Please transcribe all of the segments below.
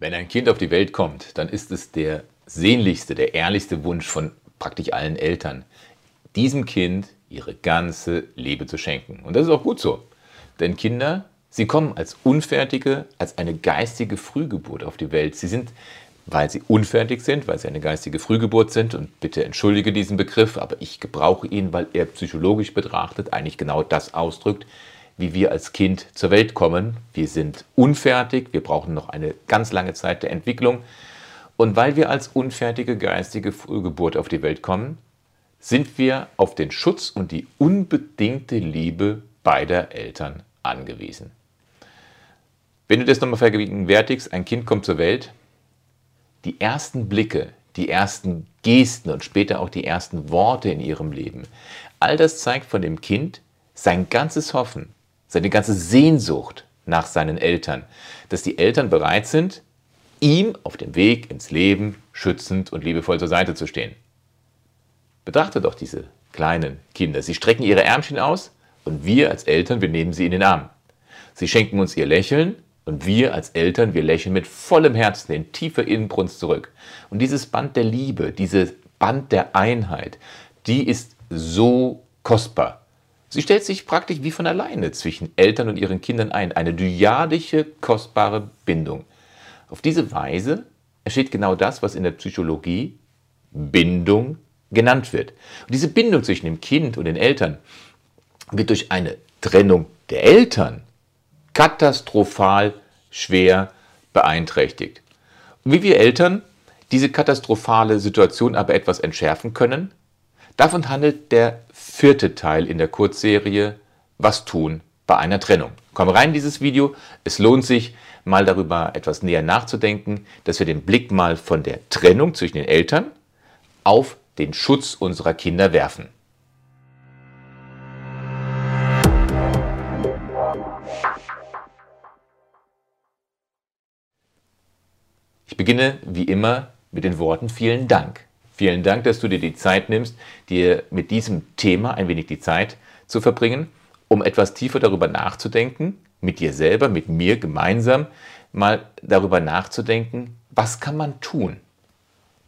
Wenn ein Kind auf die Welt kommt, dann ist es der sehnlichste, der ehrlichste Wunsch von praktisch allen Eltern, diesem Kind ihre ganze Liebe zu schenken. Und das ist auch gut so. Denn Kinder, sie kommen als unfertige, als eine geistige Frühgeburt auf die Welt. Sie sind, weil sie unfertig sind, weil sie eine geistige Frühgeburt sind, und bitte entschuldige diesen Begriff, aber ich gebrauche ihn, weil er psychologisch betrachtet eigentlich genau das ausdrückt, wie wir als Kind zur Welt kommen. Wir sind unfertig, wir brauchen noch eine ganz lange Zeit der Entwicklung. Und weil wir als unfertige geistige Frühgeburt auf die Welt kommen, sind wir auf den Schutz und die unbedingte Liebe beider Eltern angewiesen. Wenn du das nochmal vergegenwärtigst, ein Kind kommt zur Welt, die ersten Blicke, die ersten Gesten und später auch die ersten Worte in ihrem Leben, all das zeigt von dem Kind sein ganzes Hoffen, seine ganze Sehnsucht nach seinen Eltern, dass die Eltern bereit sind, ihm auf dem Weg ins Leben schützend und liebevoll zur Seite zu stehen. Betrachte doch diese kleinen Kinder. Sie strecken ihre Ärmchen aus und wir als Eltern, wir nehmen sie in den Arm. Sie schenken uns ihr Lächeln und wir als Eltern, wir lächeln mit vollem Herzen in tiefer Innenbrunst zurück. Und dieses Band der Liebe, dieses Band der Einheit, die ist so kostbar. Sie stellt sich praktisch wie von alleine zwischen Eltern und ihren Kindern ein. Eine dyadische, kostbare Bindung. Auf diese Weise entsteht genau das, was in der Psychologie Bindung genannt wird. Und diese Bindung zwischen dem Kind und den Eltern wird durch eine Trennung der Eltern katastrophal schwer beeinträchtigt. Und wie wir Eltern diese katastrophale Situation aber etwas entschärfen können, davon handelt der vierte Teil in der Kurzserie Was tun bei einer Trennung. Komm rein in dieses Video. Es lohnt sich, mal darüber etwas näher nachzudenken, dass wir den Blick mal von der Trennung zwischen den Eltern auf den Schutz unserer Kinder werfen. Ich beginne wie immer mit den Worten vielen Dank. Vielen Dank, dass du dir die Zeit nimmst, dir mit diesem Thema ein wenig die Zeit zu verbringen, um etwas tiefer darüber nachzudenken, mit dir selber, mit mir gemeinsam, mal darüber nachzudenken, was kann man tun,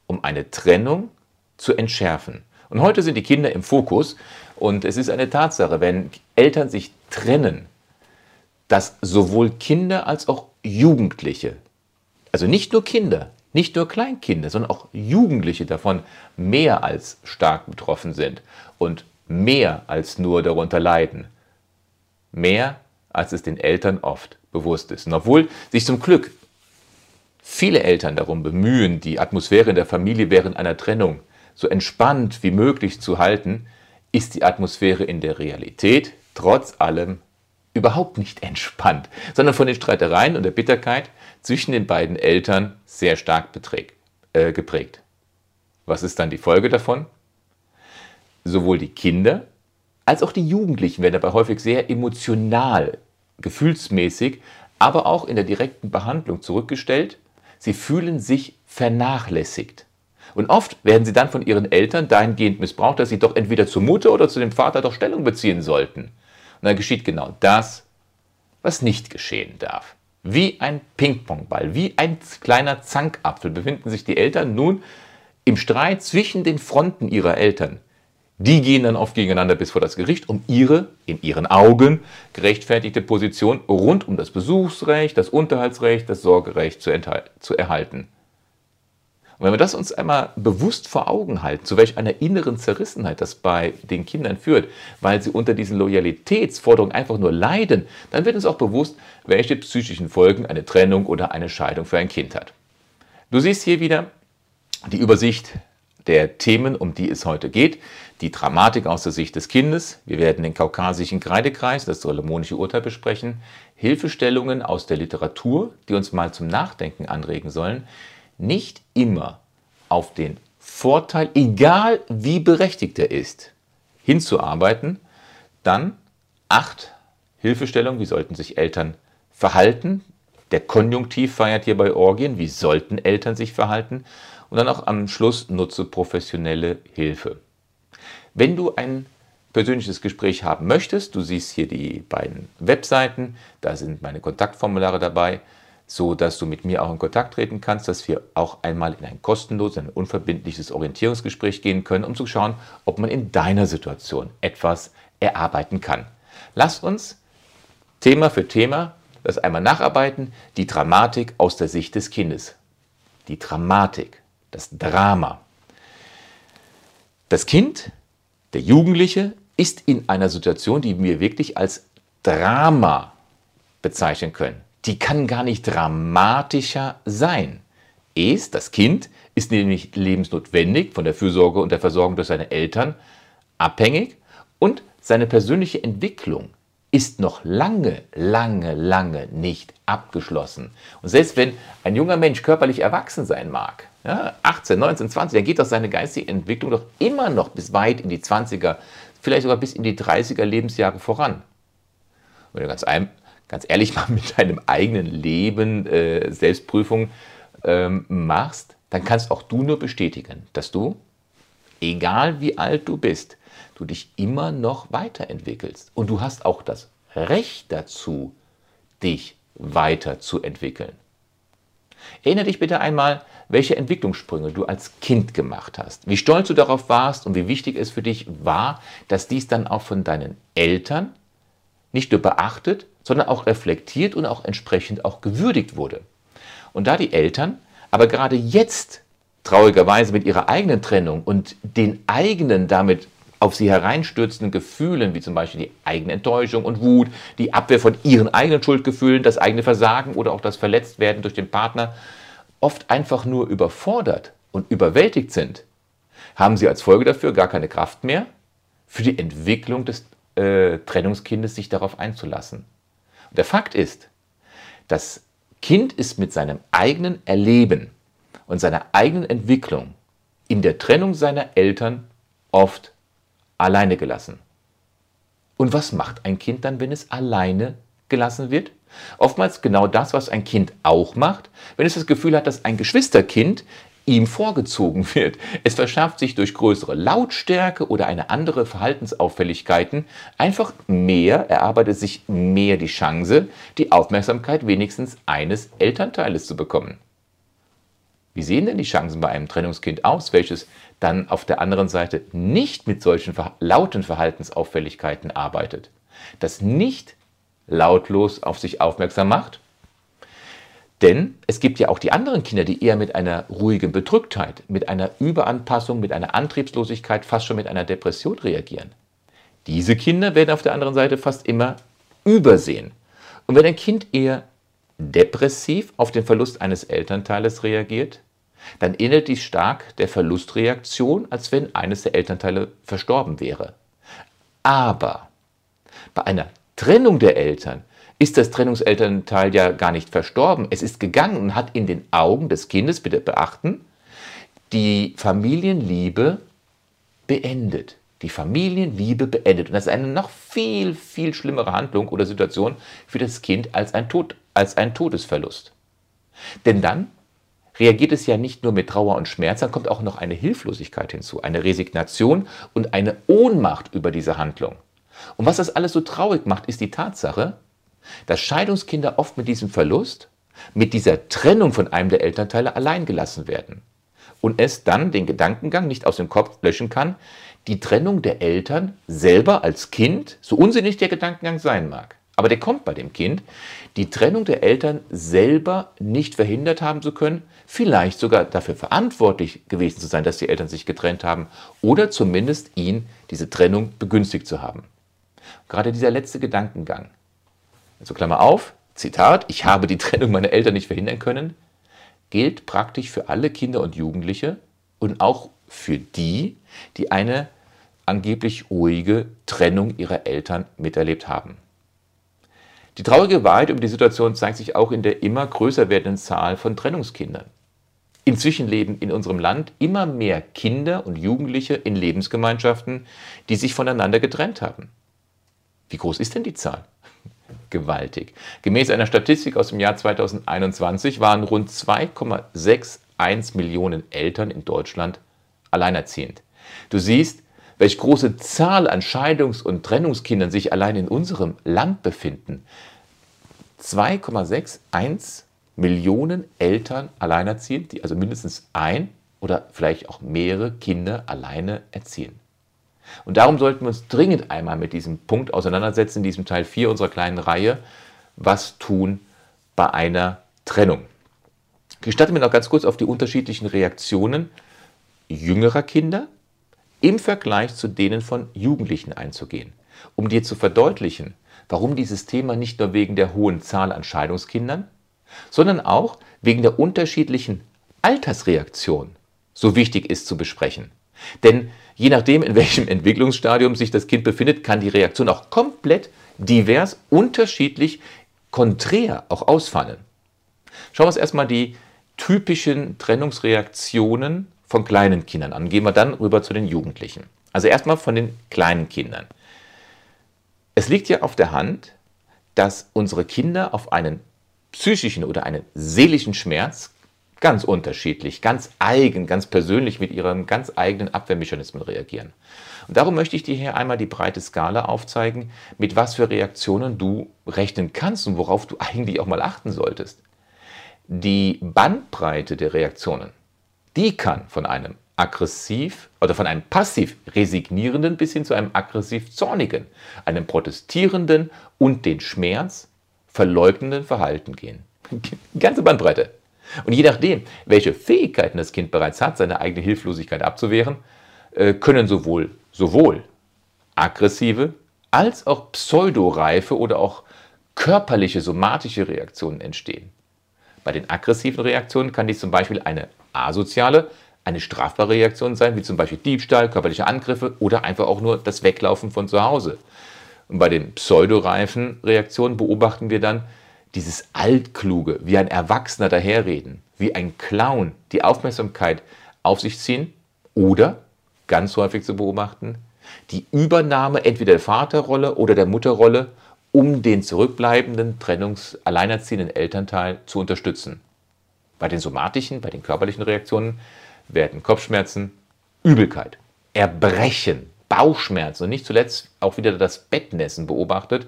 um eine Trennung zu entschärfen. Und heute sind die Kinder im Fokus und es ist eine Tatsache, wenn Eltern sich trennen, dass sowohl Kinder als auch Jugendliche, also nicht nur Kinder, nicht nur Kleinkinder, sondern auch Jugendliche davon mehr als stark betroffen sind und mehr als nur darunter leiden. Mehr als es den Eltern oft bewusst ist. Und obwohl sich zum Glück viele Eltern darum bemühen, die Atmosphäre in der Familie während einer Trennung so entspannt wie möglich zu halten, ist die Atmosphäre in der Realität trotz allem überhaupt nicht entspannt, sondern von den Streitereien und der Bitterkeit zwischen den beiden Eltern sehr stark beträgt, äh, geprägt. Was ist dann die Folge davon? Sowohl die Kinder als auch die Jugendlichen werden dabei häufig sehr emotional, gefühlsmäßig, aber auch in der direkten Behandlung zurückgestellt. Sie fühlen sich vernachlässigt. Und oft werden sie dann von ihren Eltern dahingehend missbraucht, dass sie doch entweder zur Mutter oder zu dem Vater doch Stellung beziehen sollten. Und dann geschieht genau das, was nicht geschehen darf. Wie ein Ping-Pong-Ball, wie ein kleiner Zankapfel befinden sich die Eltern nun im Streit zwischen den Fronten ihrer Eltern. Die gehen dann oft gegeneinander bis vor das Gericht, um ihre, in ihren Augen, gerechtfertigte Position rund um das Besuchsrecht, das Unterhaltsrecht, das Sorgerecht zu, zu erhalten. Und wenn wir das uns einmal bewusst vor Augen halten, zu welch einer inneren Zerrissenheit das bei den Kindern führt, weil sie unter diesen Loyalitätsforderungen einfach nur leiden, dann wird uns auch bewusst, welche psychischen Folgen eine Trennung oder eine Scheidung für ein Kind hat. Du siehst hier wieder die Übersicht der Themen, um die es heute geht. Die Dramatik aus der Sicht des Kindes. Wir werden den kaukasischen Kreidekreis, das solomonische Urteil besprechen. Hilfestellungen aus der Literatur, die uns mal zum Nachdenken anregen sollen nicht immer auf den Vorteil, egal wie berechtigt er ist, hinzuarbeiten, dann acht Hilfestellungen, wie sollten sich Eltern verhalten. Der Konjunktiv feiert hier bei Orgien, wie sollten Eltern sich verhalten. Und dann auch am Schluss nutze professionelle Hilfe. Wenn du ein persönliches Gespräch haben möchtest, du siehst hier die beiden Webseiten, da sind meine Kontaktformulare dabei, so dass du mit mir auch in Kontakt treten kannst, dass wir auch einmal in ein kostenloses, ein unverbindliches Orientierungsgespräch gehen können, um zu schauen, ob man in deiner Situation etwas erarbeiten kann. Lass uns Thema für Thema das einmal nacharbeiten, die Dramatik aus der Sicht des Kindes. Die Dramatik, das Drama. Das Kind, der Jugendliche, ist in einer Situation, die wir wirklich als Drama bezeichnen können. Die kann gar nicht dramatischer sein. Es, das Kind, ist nämlich lebensnotwendig von der Fürsorge und der Versorgung durch seine Eltern abhängig und seine persönliche Entwicklung ist noch lange, lange, lange nicht abgeschlossen. Und selbst wenn ein junger Mensch körperlich erwachsen sein mag, ja, 18, 19, 20, dann geht doch seine geistige Entwicklung doch immer noch bis weit in die 20er, vielleicht sogar bis in die 30er Lebensjahre voran. Wenn du ganz, ein, ganz ehrlich mal mit deinem eigenen Leben äh, Selbstprüfung ähm, machst, dann kannst auch du nur bestätigen, dass du, egal wie alt du bist, du dich immer noch weiterentwickelst. Und du hast auch das Recht dazu, dich weiterzuentwickeln. Erinnere dich bitte einmal, welche Entwicklungssprünge du als Kind gemacht hast, wie stolz du darauf warst und wie wichtig es für dich war, dass dies dann auch von deinen Eltern nicht nur beachtet, sondern auch reflektiert und auch entsprechend auch gewürdigt wurde. Und da die Eltern aber gerade jetzt traurigerweise mit ihrer eigenen Trennung und den eigenen damit auf sie hereinstürzenden Gefühlen, wie zum Beispiel die eigene Enttäuschung und Wut, die Abwehr von ihren eigenen Schuldgefühlen, das eigene Versagen oder auch das Verletztwerden durch den Partner, oft einfach nur überfordert und überwältigt sind, haben sie als Folge dafür gar keine Kraft mehr, für die Entwicklung des äh, Trennungskindes sich darauf einzulassen. Und der Fakt ist, das Kind ist mit seinem eigenen Erleben und seiner eigenen Entwicklung in der Trennung seiner Eltern oft alleine gelassen. Und was macht ein Kind dann, wenn es alleine gelassen wird? Oftmals genau das, was ein Kind auch macht, wenn es das Gefühl hat, dass ein Geschwisterkind ihm vorgezogen wird. Es verschafft sich durch größere Lautstärke oder eine andere Verhaltensauffälligkeiten einfach mehr, erarbeitet sich mehr die Chance, die Aufmerksamkeit wenigstens eines Elternteiles zu bekommen. Wie sehen denn die Chancen bei einem Trennungskind aus, welches dann auf der anderen Seite nicht mit solchen lauten Verhaltensauffälligkeiten arbeitet, das nicht lautlos auf sich aufmerksam macht? Denn es gibt ja auch die anderen Kinder, die eher mit einer ruhigen Bedrücktheit, mit einer Überanpassung, mit einer Antriebslosigkeit, fast schon mit einer Depression reagieren. Diese Kinder werden auf der anderen Seite fast immer übersehen. Und wenn ein Kind eher depressiv auf den Verlust eines Elternteiles reagiert, dann ähnelt dies stark der Verlustreaktion, als wenn eines der Elternteile verstorben wäre. Aber bei einer Trennung der Eltern ist das Trennungselternteil ja gar nicht verstorben. Es ist gegangen und hat in den Augen des Kindes, bitte beachten, die Familienliebe beendet. Die Familienliebe beendet. Und das ist eine noch viel, viel schlimmere Handlung oder Situation für das Kind als ein, Tod, als ein Todesverlust. Denn dann reagiert es ja nicht nur mit Trauer und Schmerz, dann kommt auch noch eine Hilflosigkeit hinzu, eine Resignation und eine Ohnmacht über diese Handlung. Und was das alles so traurig macht, ist die Tatsache, dass Scheidungskinder oft mit diesem Verlust, mit dieser Trennung von einem der Elternteile allein gelassen werden und es dann den Gedankengang nicht aus dem Kopf löschen kann, die Trennung der Eltern selber als Kind, so unsinnig der Gedankengang sein mag, aber der kommt bei dem Kind, die Trennung der Eltern selber nicht verhindert haben zu können, vielleicht sogar dafür verantwortlich gewesen zu sein, dass die Eltern sich getrennt haben oder zumindest ihn diese Trennung begünstigt zu haben. Gerade dieser letzte Gedankengang, also Klammer auf, Zitat, ich habe die Trennung meiner Eltern nicht verhindern können, gilt praktisch für alle Kinder und Jugendliche und auch für die, die eine angeblich ruhige Trennung ihrer Eltern miterlebt haben. Die traurige Wahrheit über die Situation zeigt sich auch in der immer größer werdenden Zahl von Trennungskindern. Inzwischen leben in unserem Land immer mehr Kinder und Jugendliche in Lebensgemeinschaften, die sich voneinander getrennt haben. Wie groß ist denn die Zahl? Gewaltig. Gemäß einer Statistik aus dem Jahr 2021 waren rund 2,61 Millionen Eltern in Deutschland alleinerziehend. Du siehst, welche große Zahl an Scheidungs- und Trennungskindern sich allein in unserem Land befinden. 2,61 Millionen Eltern alleinerziehend, die also mindestens ein oder vielleicht auch mehrere Kinder alleine erziehen. Und darum sollten wir uns dringend einmal mit diesem Punkt auseinandersetzen, in diesem Teil 4 unserer kleinen Reihe, was tun bei einer Trennung. Gestatten wir noch ganz kurz auf die unterschiedlichen Reaktionen jüngerer Kinder im Vergleich zu denen von Jugendlichen einzugehen, um dir zu verdeutlichen, warum dieses Thema nicht nur wegen der hohen Zahl an Scheidungskindern, sondern auch wegen der unterschiedlichen Altersreaktion so wichtig ist zu besprechen. Denn je nachdem, in welchem Entwicklungsstadium sich das Kind befindet, kann die Reaktion auch komplett divers, unterschiedlich, konträr auch ausfallen. Schauen wir uns erstmal die typischen Trennungsreaktionen von kleinen Kindern an. Gehen wir dann rüber zu den Jugendlichen. Also erstmal von den kleinen Kindern. Es liegt ja auf der Hand, dass unsere Kinder auf einen psychischen oder einen seelischen Schmerz ganz unterschiedlich, ganz eigen, ganz persönlich mit ihren ganz eigenen Abwehrmechanismen reagieren. Und darum möchte ich dir hier einmal die breite Skala aufzeigen, mit was für Reaktionen du rechnen kannst und worauf du eigentlich auch mal achten solltest. Die Bandbreite der Reaktionen, die kann von einem aggressiv oder von einem passiv resignierenden bis hin zu einem aggressiv zornigen, einem protestierenden und den Schmerz verleugnenden Verhalten gehen. Die ganze Bandbreite. Und je nachdem, welche Fähigkeiten das Kind bereits hat, seine eigene Hilflosigkeit abzuwehren, äh, können sowohl, sowohl aggressive als auch pseudoreife oder auch körperliche, somatische Reaktionen entstehen. Bei den aggressiven Reaktionen kann dies zum Beispiel eine asoziale, eine strafbare Reaktion sein, wie zum Beispiel Diebstahl, körperliche Angriffe oder einfach auch nur das Weglaufen von zu Hause. Und bei den pseudoreifen Reaktionen beobachten wir dann dieses Altkluge, wie ein Erwachsener daherreden, wie ein Clown die Aufmerksamkeit auf sich ziehen oder, ganz häufig zu beobachten, die Übernahme entweder der Vaterrolle oder der Mutterrolle, um den zurückbleibenden trennungs-alleinerziehenden Elternteil zu unterstützen. Bei den somatischen, bei den körperlichen Reaktionen werden Kopfschmerzen, Übelkeit, Erbrechen, Bauchschmerzen und nicht zuletzt auch wieder das Bettnässen beobachtet,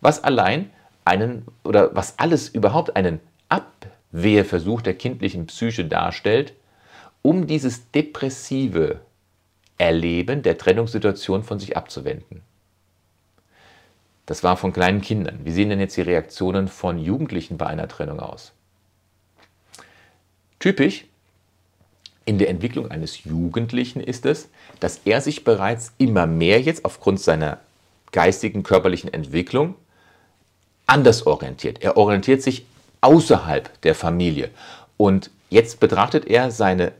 was allein einen oder was alles überhaupt einen Abwehrversuch der kindlichen Psyche darstellt, um dieses depressive Erleben der Trennungssituation von sich abzuwenden. Das war von kleinen Kindern. Wie sehen denn jetzt die Reaktionen von Jugendlichen bei einer Trennung aus? Typisch in der Entwicklung eines Jugendlichen ist es, dass er sich bereits immer mehr jetzt aufgrund seiner geistigen, körperlichen Entwicklung anders orientiert. Er orientiert sich außerhalb der Familie. Und jetzt betrachtet er seine,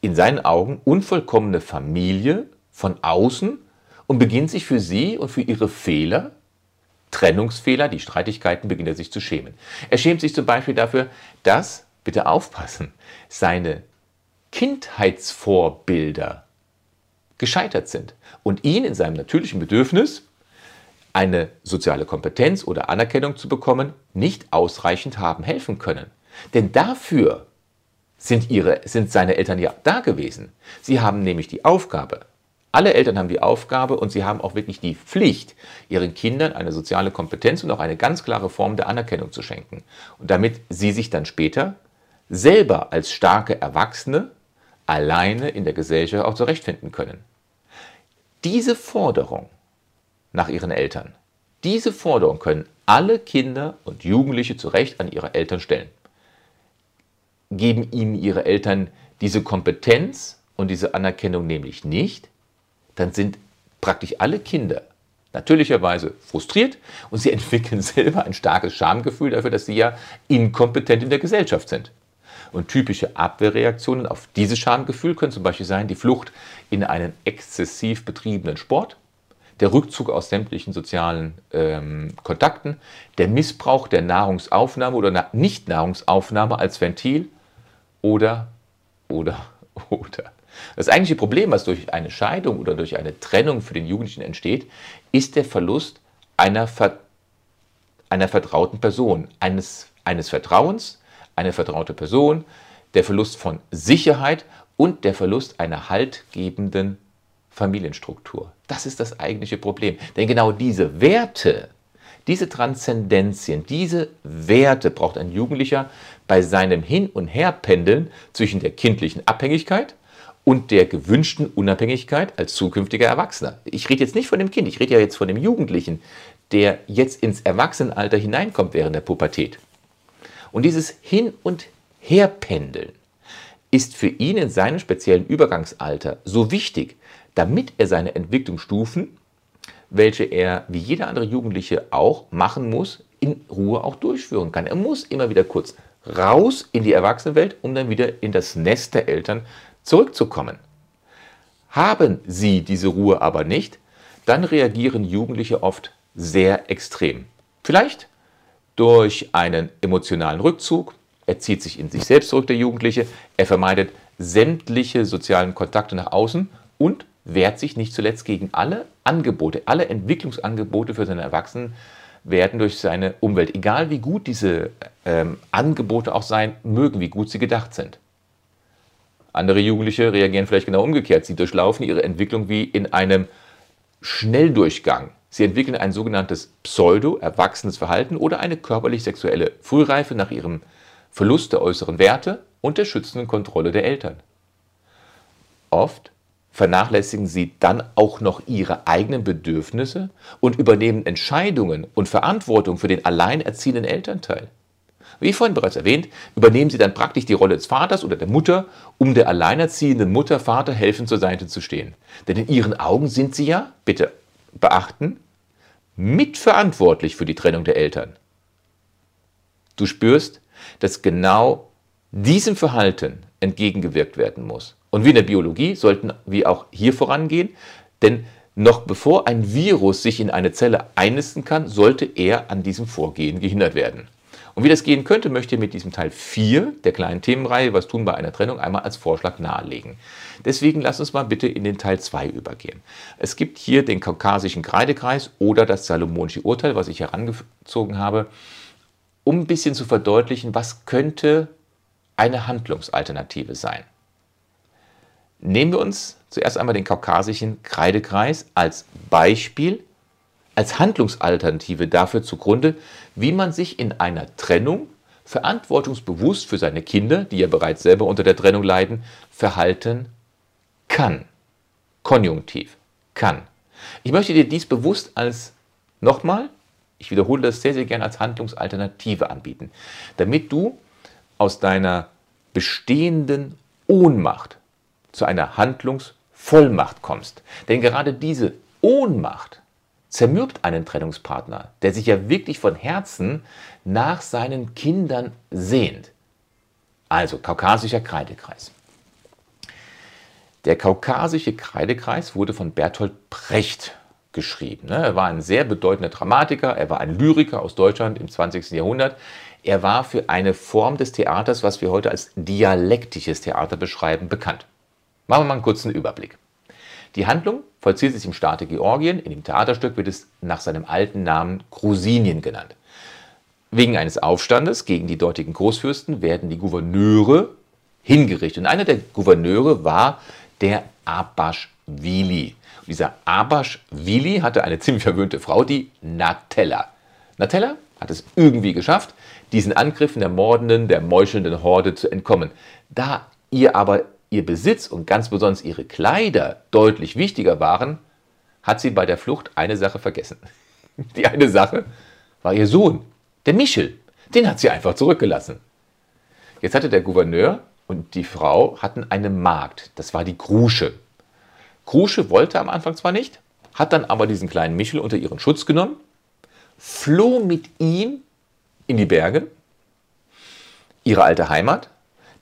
in seinen Augen, unvollkommene Familie von außen und beginnt sich für sie und für ihre Fehler, Trennungsfehler, die Streitigkeiten, beginnt er sich zu schämen. Er schämt sich zum Beispiel dafür, dass, bitte aufpassen, seine Kindheitsvorbilder gescheitert sind und ihn in seinem natürlichen Bedürfnis, eine soziale Kompetenz oder Anerkennung zu bekommen, nicht ausreichend haben helfen können. Denn dafür sind, ihre, sind seine Eltern ja da gewesen. Sie haben nämlich die Aufgabe, alle Eltern haben die Aufgabe und sie haben auch wirklich die Pflicht, ihren Kindern eine soziale Kompetenz und auch eine ganz klare Form der Anerkennung zu schenken. Und damit sie sich dann später selber als starke Erwachsene alleine in der Gesellschaft auch zurechtfinden können. Diese Forderung nach ihren Eltern. Diese Forderung können alle Kinder und Jugendliche zu Recht an ihre Eltern stellen. Geben ihnen ihre Eltern diese Kompetenz und diese Anerkennung nämlich nicht, dann sind praktisch alle Kinder natürlicherweise frustriert und sie entwickeln selber ein starkes Schamgefühl dafür, dass sie ja inkompetent in der Gesellschaft sind. Und typische Abwehrreaktionen auf dieses Schamgefühl können zum Beispiel sein die Flucht in einen exzessiv betriebenen Sport, der Rückzug aus sämtlichen sozialen ähm, Kontakten, der Missbrauch der Nahrungsaufnahme oder Nichtnahrungsaufnahme als Ventil oder, oder, oder. Das eigentliche Problem, was durch eine Scheidung oder durch eine Trennung für den Jugendlichen entsteht, ist der Verlust einer, ver einer vertrauten Person, eines, eines Vertrauens, eine vertraute Person, der Verlust von Sicherheit und der Verlust einer haltgebenden Familienstruktur. Das ist das eigentliche Problem. Denn genau diese Werte, Diese Transzendenzien, diese Werte braucht ein Jugendlicher bei seinem Hin- und Herpendeln zwischen der kindlichen Abhängigkeit und der gewünschten Unabhängigkeit als zukünftiger Erwachsener. Ich rede jetzt nicht von dem Kind, ich rede ja jetzt von dem Jugendlichen, der jetzt ins Erwachsenenalter hineinkommt während der Pubertät. Und dieses Hin- und Herpendeln ist für ihn in seinem speziellen Übergangsalter so wichtig, damit er seine Entwicklungsstufen, welche er wie jeder andere Jugendliche auch machen muss, in Ruhe auch durchführen kann. Er muss immer wieder kurz raus in die Erwachsenenwelt, um dann wieder in das Nest der Eltern zurückzukommen. Haben sie diese Ruhe aber nicht, dann reagieren Jugendliche oft sehr extrem. Vielleicht durch einen emotionalen Rückzug, er zieht sich in sich selbst zurück, der Jugendliche, er vermeidet sämtliche sozialen Kontakte nach außen und wehrt sich nicht zuletzt gegen alle Angebote, alle Entwicklungsangebote für seine Erwachsenen werden durch seine Umwelt, egal wie gut diese ähm, Angebote auch sein mögen, wie gut sie gedacht sind. Andere Jugendliche reagieren vielleicht genau umgekehrt. Sie durchlaufen ihre Entwicklung wie in einem Schnelldurchgang. Sie entwickeln ein sogenanntes pseudo-erwachsenes Verhalten oder eine körperlich-sexuelle Frühreife nach ihrem Verlust der äußeren Werte und der schützenden Kontrolle der Eltern. Oft vernachlässigen sie dann auch noch ihre eigenen Bedürfnisse und übernehmen Entscheidungen und Verantwortung für den alleinerziehenden Elternteil. Wie vorhin bereits erwähnt, übernehmen sie dann praktisch die Rolle des Vaters oder der Mutter, um der alleinerziehenden Mutter, Vater helfend zur Seite zu stehen. Denn in ihren Augen sind sie ja, bitte beachten, mitverantwortlich für die Trennung der Eltern. Du spürst, dass genau diesem Verhalten entgegengewirkt werden muss. Und wie in der Biologie sollten wir auch hier vorangehen, denn noch bevor ein Virus sich in eine Zelle einnisten kann, sollte er an diesem Vorgehen gehindert werden. Und wie das gehen könnte, möchte ich mit diesem Teil 4 der kleinen Themenreihe Was tun bei einer Trennung einmal als Vorschlag nahelegen. Deswegen lass uns mal bitte in den Teil 2 übergehen. Es gibt hier den kaukasischen Kreidekreis oder das salomonische Urteil, was ich herangezogen habe, um ein bisschen zu verdeutlichen, was könnte eine Handlungsalternative sein. Nehmen wir uns zuerst einmal den kaukasischen Kreidekreis als Beispiel, als Handlungsalternative dafür zugrunde, wie man sich in einer Trennung verantwortungsbewusst für seine Kinder, die ja bereits selber unter der Trennung leiden, verhalten kann. Konjunktiv. Kann. Ich möchte dir dies bewusst als, nochmal, ich wiederhole das sehr, sehr gerne als Handlungsalternative anbieten, damit du aus deiner bestehenden Ohnmacht zu einer Handlungsvollmacht kommst. Denn gerade diese Ohnmacht zermürbt einen Trennungspartner, der sich ja wirklich von Herzen nach seinen Kindern sehnt. Also kaukasischer Kreidekreis. Der kaukasische Kreidekreis wurde von Bertolt Brecht geschrieben. Ne? Er war ein sehr bedeutender Dramatiker, er war ein Lyriker aus Deutschland im 20. Jahrhundert. Er war für eine Form des Theaters, was wir heute als dialektisches Theater beschreiben, bekannt. Machen wir mal einen kurzen Überblick. Die Handlung vollzieht sich im Staate Georgien. In dem Theaterstück wird es nach seinem alten Namen Grusinien genannt. Wegen eines Aufstandes gegen die dortigen Großfürsten werden die Gouverneure hingerichtet. Und einer der Gouverneure war der Abaschwili. Dieser Abaschwili hatte eine ziemlich verwöhnte Frau, die Natella. Natella hat es irgendwie geschafft, diesen Angriffen der mordenden, der meuchelnden Horde zu entkommen. Da ihr aber ihr Besitz und ganz besonders ihre Kleider deutlich wichtiger waren, hat sie bei der Flucht eine Sache vergessen. Die eine Sache war ihr Sohn, der Michel. Den hat sie einfach zurückgelassen. Jetzt hatte der Gouverneur und die Frau hatten eine Magd, das war die Krusche. Krusche wollte am Anfang zwar nicht, hat dann aber diesen kleinen Michel unter ihren Schutz genommen, floh mit ihm in die Berge, ihre alte Heimat,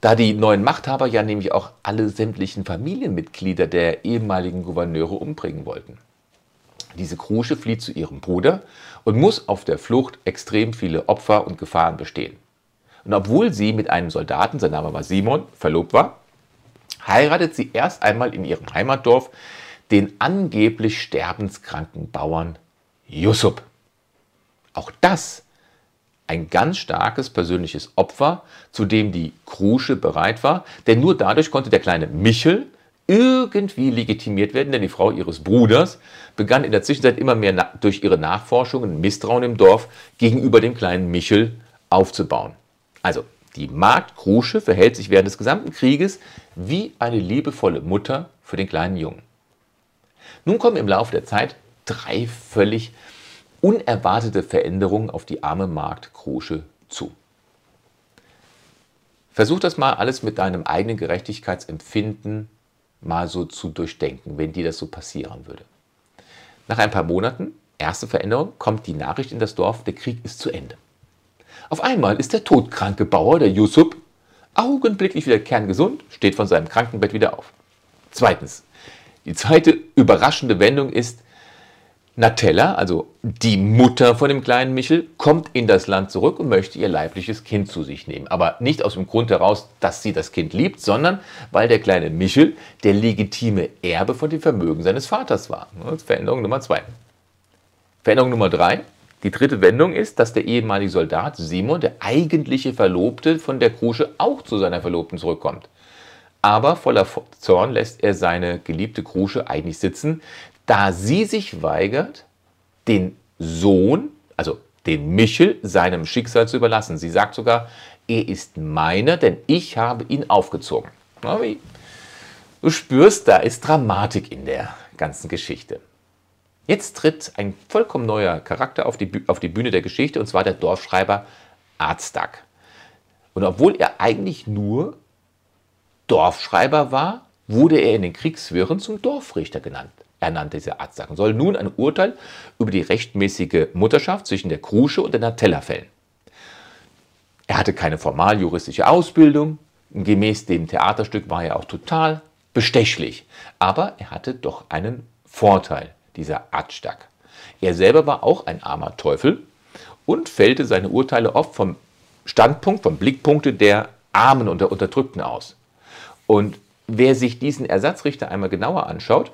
da die neuen Machthaber ja nämlich auch alle sämtlichen Familienmitglieder der ehemaligen Gouverneure umbringen wollten. Diese Krusche flieht zu ihrem Bruder und muss auf der Flucht extrem viele Opfer und Gefahren bestehen. Und obwohl sie mit einem Soldaten, sein Name war Simon, verlobt war, heiratet sie erst einmal in ihrem Heimatdorf den angeblich sterbenskranken Bauern Yusuf. Auch das ein ganz starkes persönliches Opfer, zu dem die Krusche bereit war, denn nur dadurch konnte der kleine Michel irgendwie legitimiert werden, denn die Frau ihres Bruders begann in der Zwischenzeit immer mehr durch ihre Nachforschungen Misstrauen im Dorf gegenüber dem kleinen Michel aufzubauen. Also, die Magd Krusche verhält sich während des gesamten Krieges wie eine liebevolle Mutter für den kleinen Jungen. Nun kommen im Laufe der Zeit drei völlig unerwartete Veränderungen auf die arme Magd Krusche zu. Versuch das mal alles mit deinem eigenen Gerechtigkeitsempfinden mal so zu durchdenken, wenn dir das so passieren würde. Nach ein paar Monaten, erste Veränderung, kommt die Nachricht in das Dorf, der Krieg ist zu Ende. Auf einmal ist der todkranke Bauer, der Yusuf, augenblicklich wieder kerngesund, steht von seinem Krankenbett wieder auf. Zweitens, die zweite überraschende Wendung ist, Natella, also die Mutter von dem kleinen Michel, kommt in das Land zurück und möchte ihr leibliches Kind zu sich nehmen. Aber nicht aus dem Grund heraus, dass sie das Kind liebt, sondern weil der kleine Michel der legitime Erbe von dem Vermögen seines Vaters war. Ist Veränderung Nummer zwei. Veränderung Nummer drei. Die dritte Wendung ist, dass der ehemalige Soldat Simon, der eigentliche Verlobte von der Krusche, auch zu seiner Verlobten zurückkommt. Aber voller Zorn lässt er seine geliebte Krusche eigentlich sitzen, da sie sich weigert, den Sohn, also den Michel, seinem Schicksal zu überlassen. Sie sagt sogar, er ist meiner, denn ich habe ihn aufgezogen. Du spürst, da ist Dramatik in der ganzen Geschichte. Jetzt tritt ein vollkommen neuer Charakter auf die, auf die Bühne der Geschichte, und zwar der Dorfschreiber Arztag. Und obwohl er eigentlich nur Dorfschreiber war, wurde er in den Kriegswirren zum Dorfrichter genannt ernannte dieser Arzt sagen, soll nun ein Urteil über die rechtmäßige Mutterschaft zwischen der Krusche und der Natella fällen. Er hatte keine formal juristische Ausbildung, gemäß dem Theaterstück war er auch total bestechlich, aber er hatte doch einen Vorteil, dieser Adstak. Er selber war auch ein armer Teufel und fällte seine Urteile oft vom Standpunkt, vom Blickpunkte der Armen und der Unterdrückten aus. Und wer sich diesen Ersatzrichter einmal genauer anschaut,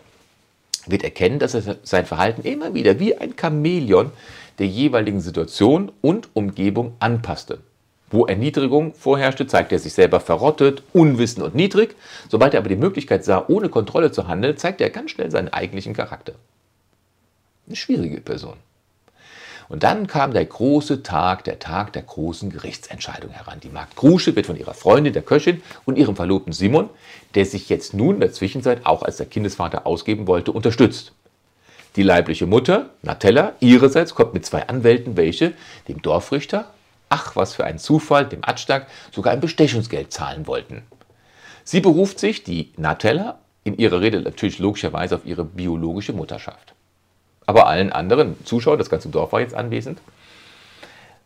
wird erkennen, dass er sein Verhalten immer wieder wie ein Chamäleon der jeweiligen Situation und Umgebung anpasste. Wo Erniedrigung vorherrschte, zeigte er sich selber verrottet, unwissend und niedrig. Sobald er aber die Möglichkeit sah, ohne Kontrolle zu handeln, zeigte er ganz schnell seinen eigentlichen Charakter. Eine schwierige Person. Und dann kam der große Tag, der Tag der großen Gerichtsentscheidung heran. Die Magd Krusche wird von ihrer Freundin, der Köchin und ihrem Verlobten Simon, der sich jetzt nun in der Zwischenzeit auch als der Kindesvater ausgeben wollte, unterstützt. Die leibliche Mutter, Natella, ihrerseits kommt mit zwei Anwälten, welche dem Dorfrichter, ach was für ein Zufall, dem Adstag, sogar ein Bestechungsgeld zahlen wollten. Sie beruft sich, die Natella, in ihrer Rede natürlich logischerweise auf ihre biologische Mutterschaft aber allen anderen Zuschauern, das ganze Dorf war jetzt anwesend,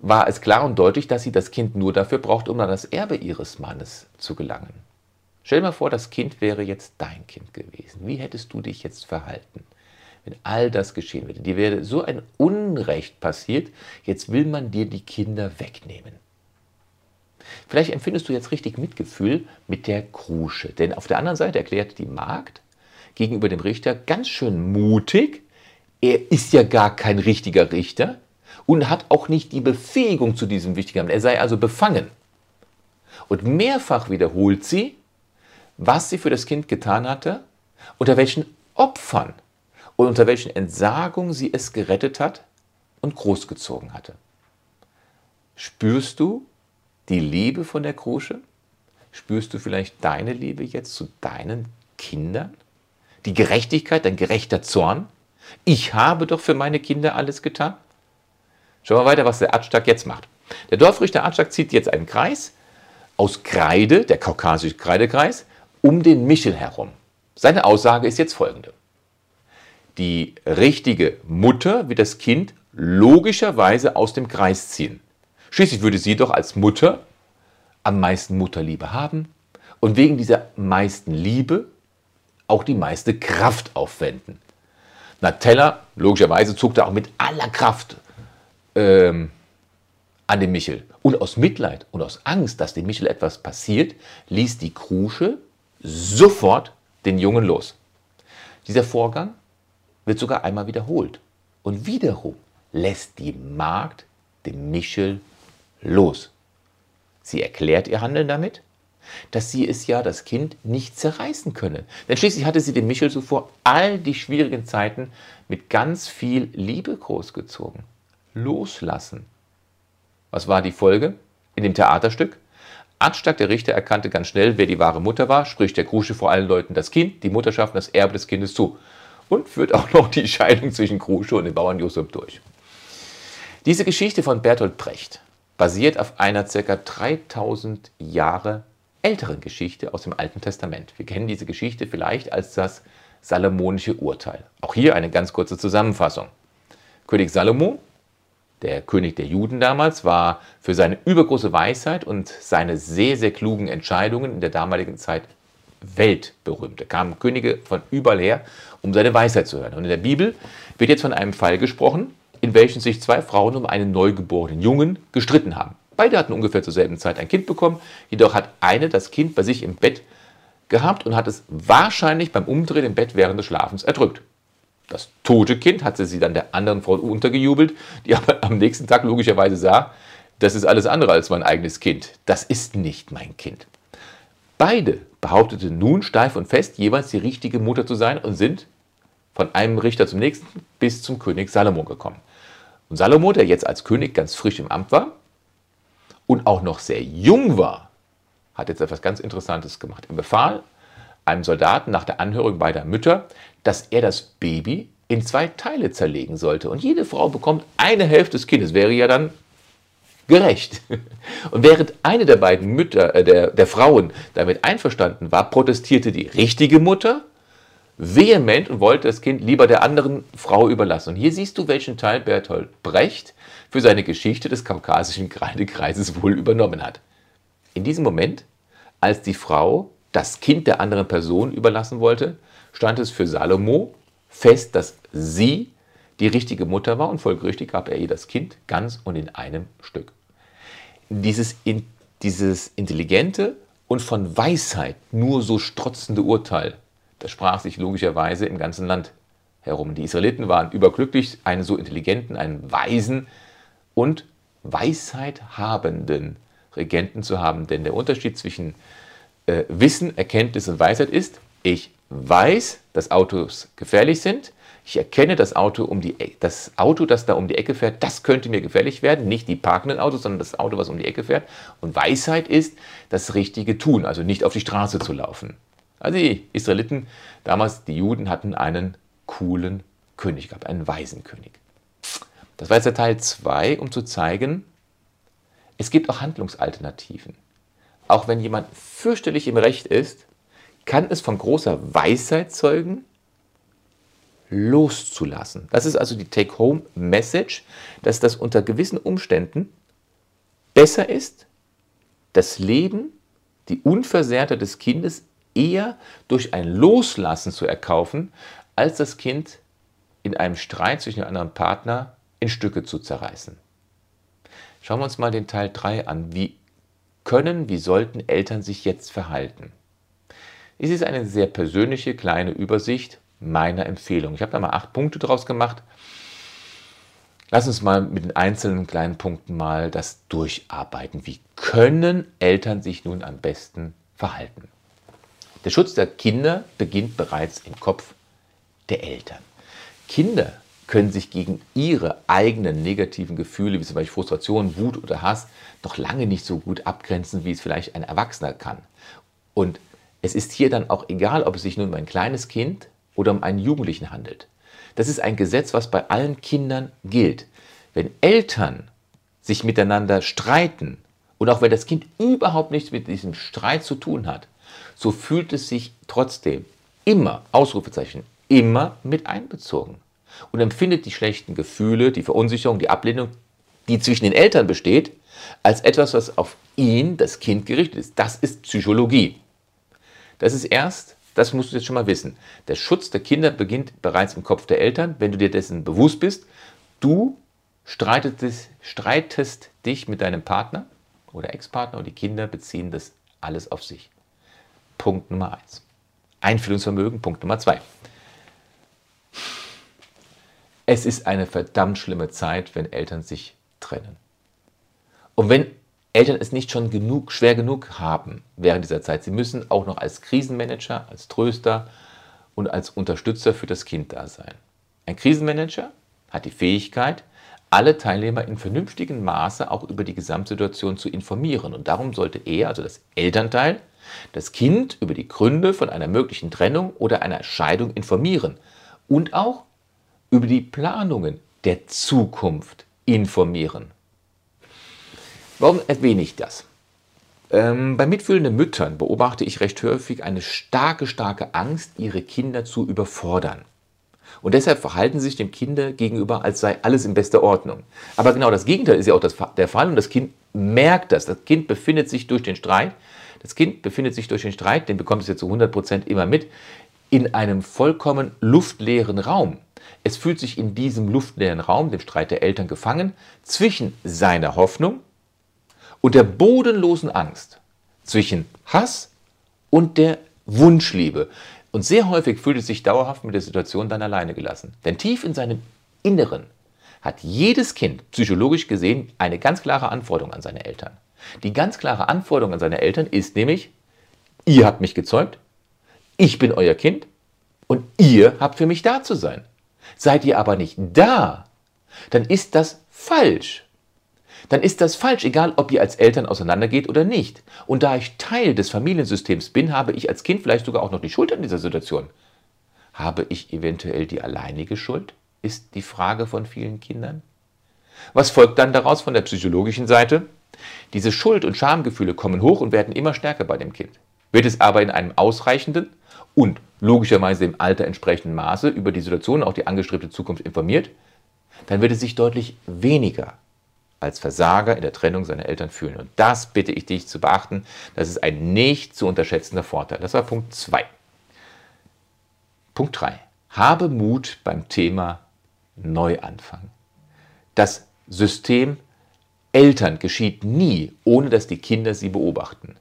war es klar und deutlich, dass sie das Kind nur dafür braucht, um an das Erbe ihres Mannes zu gelangen. Stell dir mal vor, das Kind wäre jetzt dein Kind gewesen. Wie hättest du dich jetzt verhalten, wenn all das geschehen würde? Dir wäre so ein Unrecht passiert, jetzt will man dir die Kinder wegnehmen. Vielleicht empfindest du jetzt richtig Mitgefühl mit der Krusche, denn auf der anderen Seite erklärt die Magd gegenüber dem Richter ganz schön mutig, er ist ja gar kein richtiger Richter und hat auch nicht die Befähigung zu diesem wichtigen Amt. Er sei also befangen. Und mehrfach wiederholt sie, was sie für das Kind getan hatte, unter welchen Opfern und unter welchen Entsagungen sie es gerettet hat und großgezogen hatte. Spürst du die Liebe von der Krusche? Spürst du vielleicht deine Liebe jetzt zu deinen Kindern? Die Gerechtigkeit, dein gerechter Zorn? Ich habe doch für meine Kinder alles getan. Schauen wir weiter, was der Adstag jetzt macht. Der Dorfrichter Adstag zieht jetzt einen Kreis aus Kreide, der kaukasische Kreidekreis, um den Michel herum. Seine Aussage ist jetzt folgende. Die richtige Mutter wird das Kind logischerweise aus dem Kreis ziehen. Schließlich würde sie doch als Mutter am meisten Mutterliebe haben und wegen dieser meisten Liebe auch die meiste Kraft aufwenden. Natella, logischerweise, zog da auch mit aller Kraft ähm, an den Michel. Und aus Mitleid und aus Angst, dass dem Michel etwas passiert, ließ die Krusche sofort den Jungen los. Dieser Vorgang wird sogar einmal wiederholt. Und wiederum lässt die Magd den Michel los. Sie erklärt ihr Handeln damit. Dass sie es ja, das Kind, nicht zerreißen könne. Denn schließlich hatte sie dem Michel zuvor all die schwierigen Zeiten mit ganz viel Liebe großgezogen. Loslassen. Was war die Folge in dem Theaterstück? Anstatt der Richter erkannte ganz schnell, wer die wahre Mutter war, spricht der Krusche vor allen Leuten das Kind, die Mutterschaft und das Erbe des Kindes zu. Und führt auch noch die Scheidung zwischen Krusche und dem Bauern Josef durch. Diese Geschichte von Bertolt Brecht basiert auf einer ca. 3000 Jahre älteren Geschichte aus dem Alten Testament. Wir kennen diese Geschichte vielleicht als das Salomonische Urteil. Auch hier eine ganz kurze Zusammenfassung. König Salomo, der König der Juden damals, war für seine übergroße Weisheit und seine sehr, sehr klugen Entscheidungen in der damaligen Zeit weltberühmt. Da kamen Könige von überall her, um seine Weisheit zu hören. Und in der Bibel wird jetzt von einem Fall gesprochen, in welchen sich zwei Frauen um einen neugeborenen Jungen gestritten haben. Beide hatten ungefähr zur selben Zeit ein Kind bekommen, jedoch hat eine das Kind bei sich im Bett gehabt und hat es wahrscheinlich beim Umdrehen im Bett während des Schlafens erdrückt. Das tote Kind hatte sie dann der anderen Frau untergejubelt, die aber am nächsten Tag logischerweise sah, das ist alles andere als mein eigenes Kind. Das ist nicht mein Kind. Beide behaupteten nun steif und fest, jeweils die richtige Mutter zu sein und sind von einem Richter zum nächsten bis zum König Salomo gekommen. Und Salomo, der jetzt als König ganz frisch im Amt war und auch noch sehr jung war, hat jetzt etwas ganz Interessantes gemacht. Er befahl einem Soldaten nach der Anhörung beider Mütter, dass er das Baby in zwei Teile zerlegen sollte. Und jede Frau bekommt eine Hälfte des Kindes. Wäre ja dann gerecht. Und während eine der beiden Mütter, äh, der, der Frauen damit einverstanden war, protestierte die richtige Mutter vehement und wollte das Kind lieber der anderen Frau überlassen. Und hier siehst du, welchen Teil Bertolt Brecht für seine Geschichte des kaukasischen Kreidekreises wohl übernommen hat. In diesem Moment, als die Frau das Kind der anderen Person überlassen wollte, stand es für Salomo fest, dass sie die richtige Mutter war und folgerichtig gab er ihr das Kind ganz und in einem Stück. Dieses, in, dieses intelligente und von Weisheit nur so strotzende Urteil das sprach sich logischerweise im ganzen Land herum. Die Israeliten waren überglücklich, einen so intelligenten, einen weisen und Weisheit habenden Regenten zu haben. Denn der Unterschied zwischen äh, Wissen, Erkenntnis und Weisheit ist, ich weiß, dass Autos gefährlich sind. Ich erkenne das Auto, um die, e-, das Auto, das da um die Ecke fährt, das könnte mir gefährlich werden. Nicht die parkenden Autos, sondern das Auto, was um die Ecke fährt. Und Weisheit ist das Richtige tun, also nicht auf die Straße zu laufen. Also die Israeliten, damals die Juden, hatten einen coolen König gehabt, einen weisen König. Das war jetzt der Teil 2, um zu zeigen, es gibt auch Handlungsalternativen. Auch wenn jemand fürchterlich im Recht ist, kann es von großer Weisheit zeugen, loszulassen. Das ist also die Take-Home-Message, dass das unter gewissen Umständen besser ist, das Leben, die Unversehrtheit des Kindes eher durch ein Loslassen zu erkaufen, als das Kind in einem Streit zwischen einem anderen Partner in Stücke zu zerreißen. Schauen wir uns mal den Teil 3 an. Wie können, wie sollten Eltern sich jetzt verhalten? Es ist eine sehr persönliche kleine Übersicht meiner Empfehlung. Ich habe da mal acht Punkte draus gemacht. Lass uns mal mit den einzelnen kleinen Punkten mal das durcharbeiten. Wie können Eltern sich nun am besten verhalten? Der Schutz der Kinder beginnt bereits im Kopf der Eltern. Kinder können sich gegen ihre eigenen negativen Gefühle, wie zum Beispiel Frustration, Wut oder Hass, noch lange nicht so gut abgrenzen, wie es vielleicht ein Erwachsener kann. Und es ist hier dann auch egal, ob es sich nun um ein kleines Kind oder um einen Jugendlichen handelt. Das ist ein Gesetz, was bei allen Kindern gilt. Wenn Eltern sich miteinander streiten und auch wenn das Kind überhaupt nichts mit diesem Streit zu tun hat, so fühlt es sich trotzdem immer, Ausrufezeichen, immer mit einbezogen und empfindet die schlechten Gefühle, die Verunsicherung, die Ablehnung, die zwischen den Eltern besteht, als etwas, was auf ihn, das Kind, gerichtet ist. Das ist Psychologie. Das ist erst, das musst du jetzt schon mal wissen. Der Schutz der Kinder beginnt bereits im Kopf der Eltern, wenn du dir dessen bewusst bist. Du streitest, streitest dich mit deinem Partner oder Ex-Partner und die Kinder beziehen das alles auf sich. Punkt Nummer 1. Einfühlungsvermögen, Punkt Nummer 2. Es ist eine verdammt schlimme Zeit, wenn Eltern sich trennen. Und wenn Eltern es nicht schon genug, schwer genug haben während dieser Zeit. Sie müssen auch noch als Krisenmanager, als Tröster und als Unterstützer für das Kind da sein. Ein Krisenmanager hat die Fähigkeit, alle Teilnehmer in vernünftigem Maße auch über die Gesamtsituation zu informieren. Und darum sollte er, also das Elternteil, das Kind über die Gründe von einer möglichen Trennung oder einer Scheidung informieren und auch über die Planungen der Zukunft informieren. Warum erwähne ich das? Ähm, bei mitfühlenden Müttern beobachte ich recht häufig eine starke, starke Angst, ihre Kinder zu überfordern. Und deshalb verhalten sie sich dem Kind gegenüber, als sei alles in bester Ordnung. Aber genau das Gegenteil ist ja auch das, der Fall und das Kind merkt das. Das Kind befindet sich durch den Streit, das Kind befindet sich durch den Streit, den bekommt es ja zu 100 Prozent immer mit, in einem vollkommen luftleeren Raum. Es fühlt sich in diesem luftleeren Raum, dem Streit der Eltern, gefangen zwischen seiner Hoffnung und der bodenlosen Angst, zwischen Hass und der Wunschliebe. Und sehr häufig fühlt es sich dauerhaft mit der Situation dann alleine gelassen. Denn tief in seinem Inneren hat jedes Kind psychologisch gesehen eine ganz klare Anforderung an seine Eltern. Die ganz klare Anforderung an seine Eltern ist nämlich, ihr habt mich gezeugt, ich bin euer Kind und ihr habt für mich da zu sein. Seid ihr aber nicht da, dann ist das falsch. Dann ist das falsch, egal ob ihr als Eltern auseinandergeht oder nicht. Und da ich Teil des Familiensystems bin, habe ich als Kind vielleicht sogar auch noch die Schuld an dieser Situation. Habe ich eventuell die alleinige Schuld? Ist die Frage von vielen Kindern. Was folgt dann daraus von der psychologischen Seite? Diese Schuld- und Schamgefühle kommen hoch und werden immer stärker bei dem Kind. Wird es aber in einem ausreichenden und logischerweise im Alter entsprechenden Maße über die Situation, auch die angestrebte Zukunft informiert, dann wird es sich deutlich weniger als Versager in der Trennung seiner Eltern fühlen. Und das bitte ich dich zu beachten. Das ist ein nicht zu unterschätzender Vorteil. Das war Punkt 2. Punkt 3. Habe Mut beim Thema Neuanfang. Das System Eltern geschieht nie, ohne dass die Kinder sie beobachten.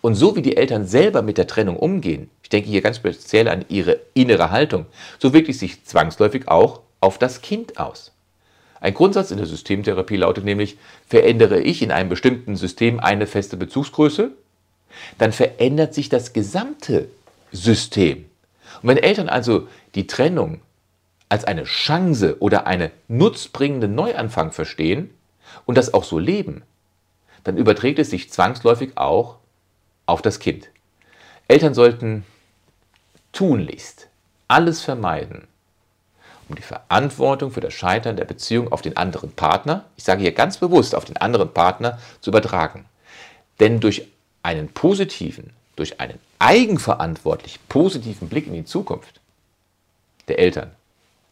Und so wie die Eltern selber mit der Trennung umgehen, denke hier ganz speziell an ihre innere Haltung, so wirkt es sich zwangsläufig auch auf das Kind aus. Ein Grundsatz in der Systemtherapie lautet nämlich, verändere ich in einem bestimmten System eine feste Bezugsgröße, dann verändert sich das gesamte System. Und wenn Eltern also die Trennung als eine Chance oder einen nutzbringenden Neuanfang verstehen, und das auch so leben, dann überträgt es sich zwangsläufig auch auf das Kind. Eltern sollten tunlichst alles vermeiden, um die Verantwortung für das Scheitern der Beziehung auf den anderen Partner, ich sage hier ganz bewusst auf den anderen Partner, zu übertragen. Denn durch einen positiven, durch einen eigenverantwortlich positiven Blick in die Zukunft der Eltern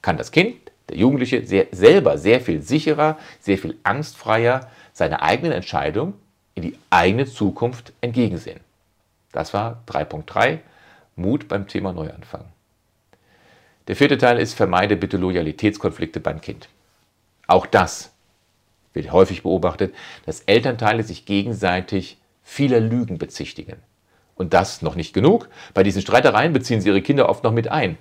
kann das Kind der Jugendliche sehr, selber sehr viel sicherer, sehr viel angstfreier seiner eigenen Entscheidung in die eigene Zukunft entgegensehen. Das war 3.3, Mut beim Thema Neuanfang. Der vierte Teil ist, vermeide bitte Loyalitätskonflikte beim Kind. Auch das wird häufig beobachtet, dass Elternteile sich gegenseitig vieler Lügen bezichtigen. Und das noch nicht genug. Bei diesen Streitereien beziehen sie ihre Kinder oft noch mit ein.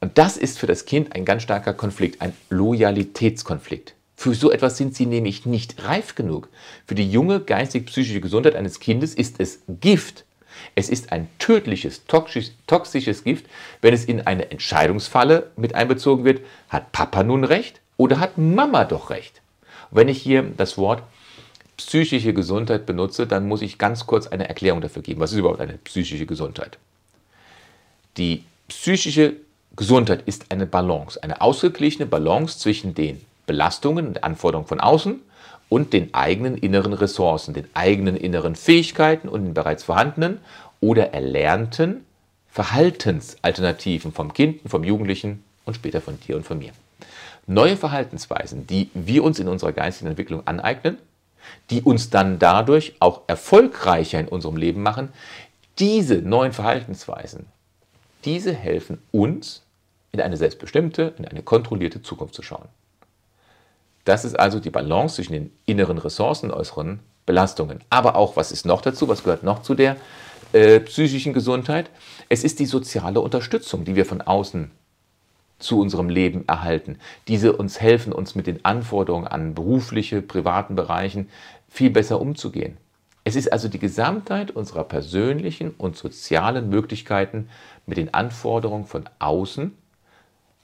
Und das ist für das Kind ein ganz starker Konflikt, ein Loyalitätskonflikt. Für so etwas sind sie nämlich nicht reif genug. Für die junge geistig-psychische Gesundheit eines Kindes ist es Gift. Es ist ein tödliches, toxisches Gift, wenn es in eine Entscheidungsfalle mit einbezogen wird. Hat Papa nun recht oder hat Mama doch recht? Wenn ich hier das Wort psychische Gesundheit benutze, dann muss ich ganz kurz eine Erklärung dafür geben. Was ist überhaupt eine psychische Gesundheit? Die psychische Gesundheit ist eine Balance, eine ausgeglichene Balance zwischen den Belastungen und Anforderungen von außen und den eigenen inneren Ressourcen, den eigenen inneren Fähigkeiten und den bereits vorhandenen oder erlernten Verhaltensalternativen vom Kind, vom Jugendlichen und später von dir und von mir. Neue Verhaltensweisen, die wir uns in unserer geistigen Entwicklung aneignen, die uns dann dadurch auch erfolgreicher in unserem Leben machen, diese neuen Verhaltensweisen, diese helfen uns, in eine selbstbestimmte, in eine kontrollierte Zukunft zu schauen. Das ist also die Balance zwischen den inneren Ressourcen und äußeren Belastungen. Aber auch, was ist noch dazu? Was gehört noch zu der äh, psychischen Gesundheit? Es ist die soziale Unterstützung, die wir von außen zu unserem Leben erhalten. Diese uns helfen, uns mit den Anforderungen an berufliche, privaten Bereichen viel besser umzugehen. Es ist also die Gesamtheit unserer persönlichen und sozialen Möglichkeiten mit den Anforderungen von außen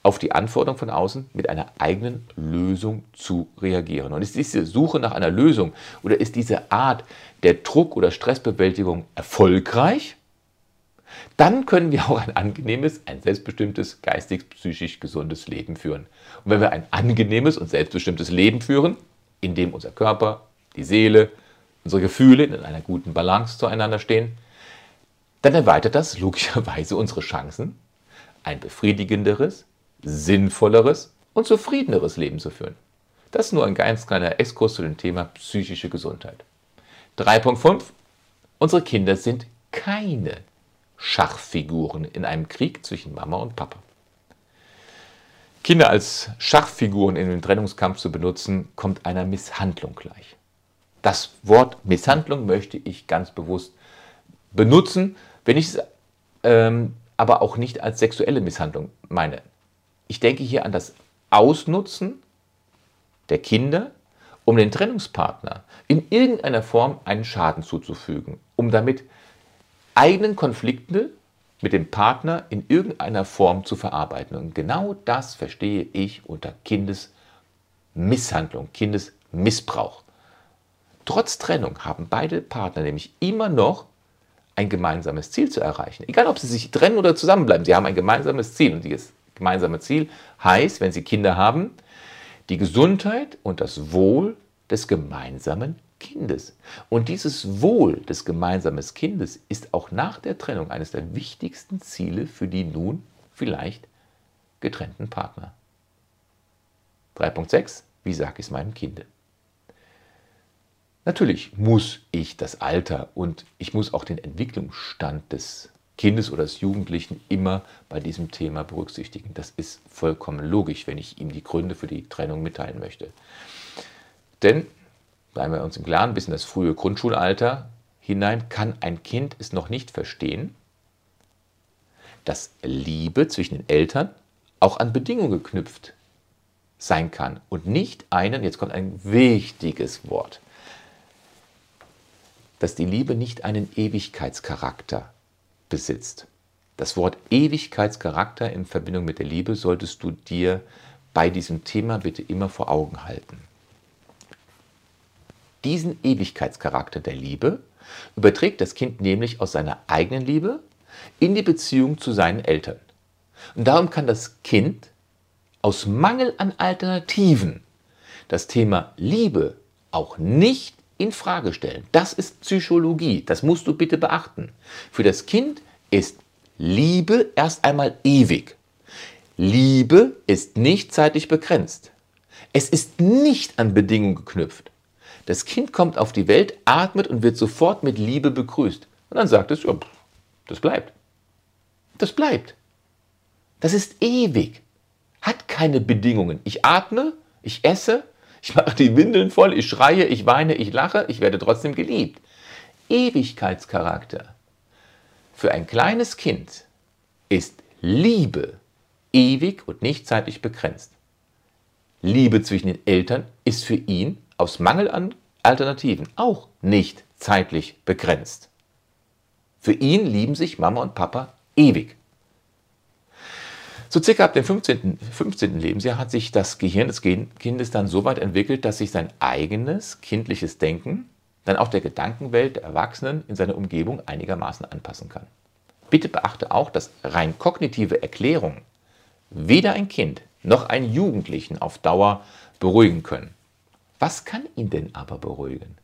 auf die Anforderungen von außen mit einer eigenen Lösung zu reagieren. Und ist diese Suche nach einer Lösung oder ist diese Art der Druck- oder Stressbewältigung erfolgreich? Dann können wir auch ein angenehmes, ein selbstbestimmtes, geistig, psychisch gesundes Leben führen. Und wenn wir ein angenehmes und selbstbestimmtes Leben führen, in dem unser Körper, die Seele, unsere Gefühle in einer guten Balance zueinander stehen, dann erweitert das logischerweise unsere Chancen, ein befriedigenderes, sinnvolleres und zufriedeneres Leben zu führen. Das ist nur ein ganz kleiner Exkurs zu dem Thema psychische Gesundheit. 3.5. Unsere Kinder sind keine Schachfiguren in einem Krieg zwischen Mama und Papa. Kinder als Schachfiguren in den Trennungskampf zu benutzen, kommt einer Misshandlung gleich. Das Wort Misshandlung möchte ich ganz bewusst benutzen, wenn ich es ähm, aber auch nicht als sexuelle Misshandlung meine. Ich denke hier an das Ausnutzen der Kinder, um den Trennungspartner in irgendeiner Form einen Schaden zuzufügen, um damit eigenen Konflikte mit dem Partner in irgendeiner Form zu verarbeiten. Und genau das verstehe ich unter Kindesmisshandlung, Kindesmissbrauch. Trotz Trennung haben beide Partner nämlich immer noch ein gemeinsames Ziel zu erreichen. Egal, ob sie sich trennen oder zusammenbleiben, sie haben ein gemeinsames Ziel. Und dieses gemeinsame Ziel heißt, wenn sie Kinder haben, die Gesundheit und das Wohl des gemeinsamen Kindes. Und dieses Wohl des gemeinsamen Kindes ist auch nach der Trennung eines der wichtigsten Ziele für die nun vielleicht getrennten Partner. 3.6. Wie sage ich es meinem Kind? Natürlich muss ich das Alter und ich muss auch den Entwicklungsstand des Kindes oder des Jugendlichen immer bei diesem Thema berücksichtigen. Das ist vollkommen logisch, wenn ich ihm die Gründe für die Trennung mitteilen möchte. Denn, bleiben wir uns im Klaren, bis in das frühe Grundschulalter hinein kann ein Kind es noch nicht verstehen, dass Liebe zwischen den Eltern auch an Bedingungen geknüpft sein kann und nicht einen, jetzt kommt ein wichtiges Wort, dass die Liebe nicht einen Ewigkeitscharakter besitzt. Das Wort Ewigkeitscharakter in Verbindung mit der Liebe solltest du dir bei diesem Thema bitte immer vor Augen halten. Diesen Ewigkeitscharakter der Liebe überträgt das Kind nämlich aus seiner eigenen Liebe in die Beziehung zu seinen Eltern. Und darum kann das Kind aus Mangel an Alternativen das Thema Liebe auch nicht in Frage stellen. Das ist Psychologie. Das musst du bitte beachten. Für das Kind ist Liebe erst einmal ewig. Liebe ist nicht zeitlich begrenzt. Es ist nicht an Bedingungen geknüpft. Das Kind kommt auf die Welt, atmet und wird sofort mit Liebe begrüßt. Und dann sagt es, ja, das bleibt. Das bleibt. Das ist ewig. Hat keine Bedingungen. Ich atme, ich esse, ich mache die Windeln voll, ich schreie, ich weine, ich lache, ich werde trotzdem geliebt. Ewigkeitscharakter. Für ein kleines Kind ist Liebe ewig und nicht zeitlich begrenzt. Liebe zwischen den Eltern ist für ihn aus Mangel an Alternativen auch nicht zeitlich begrenzt. Für ihn lieben sich Mama und Papa ewig. So circa ab dem 15. 15. Lebensjahr hat sich das Gehirn des Kindes dann so weit entwickelt, dass sich sein eigenes kindliches Denken dann auch der Gedankenwelt der Erwachsenen in seiner Umgebung einigermaßen anpassen kann. Bitte beachte auch, dass rein kognitive Erklärungen weder ein Kind noch einen Jugendlichen auf Dauer beruhigen können. Was kann ihn denn aber beruhigen?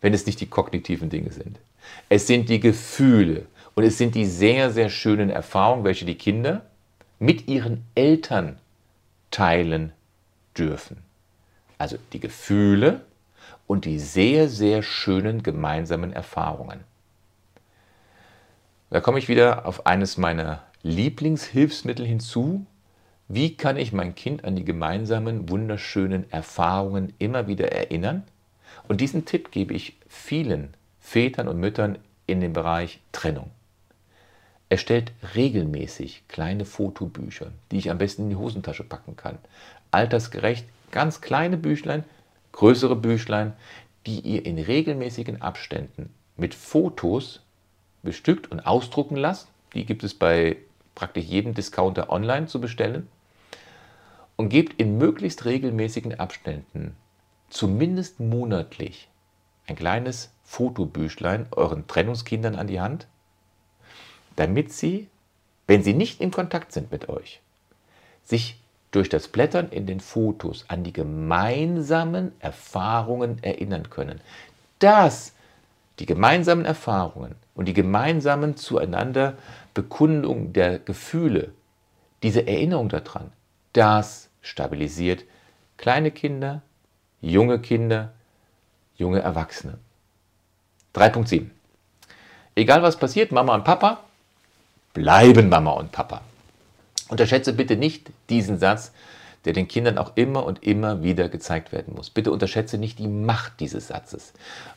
Wenn es nicht die kognitiven Dinge sind. Es sind die Gefühle, und es sind die sehr, sehr schönen Erfahrungen, welche die Kinder mit ihren Eltern teilen dürfen. Also die Gefühle und die sehr, sehr schönen gemeinsamen Erfahrungen. Da komme ich wieder auf eines meiner Lieblingshilfsmittel hinzu. Wie kann ich mein Kind an die gemeinsamen, wunderschönen Erfahrungen immer wieder erinnern? Und diesen Tipp gebe ich vielen Vätern und Müttern in dem Bereich Trennung. Erstellt regelmäßig kleine Fotobücher, die ich am besten in die Hosentasche packen kann. Altersgerecht, ganz kleine Büchlein, größere Büchlein, die ihr in regelmäßigen Abständen mit Fotos bestückt und ausdrucken lasst. Die gibt es bei praktisch jedem Discounter online zu bestellen. Und gebt in möglichst regelmäßigen Abständen, zumindest monatlich, ein kleines Fotobüchlein euren Trennungskindern an die Hand, damit sie, wenn sie nicht in Kontakt sind mit euch, sich durch das Blättern in den Fotos an die gemeinsamen Erfahrungen erinnern können. Dass die gemeinsamen Erfahrungen und die gemeinsamen zueinander Bekundungen der Gefühle, diese Erinnerung daran, das stabilisiert kleine Kinder, junge Kinder, junge Erwachsene. 3.7. Egal was passiert, Mama und Papa bleiben Mama und Papa. Unterschätze bitte nicht diesen Satz, der den Kindern auch immer und immer wieder gezeigt werden muss. Bitte unterschätze nicht die Macht dieses Satzes.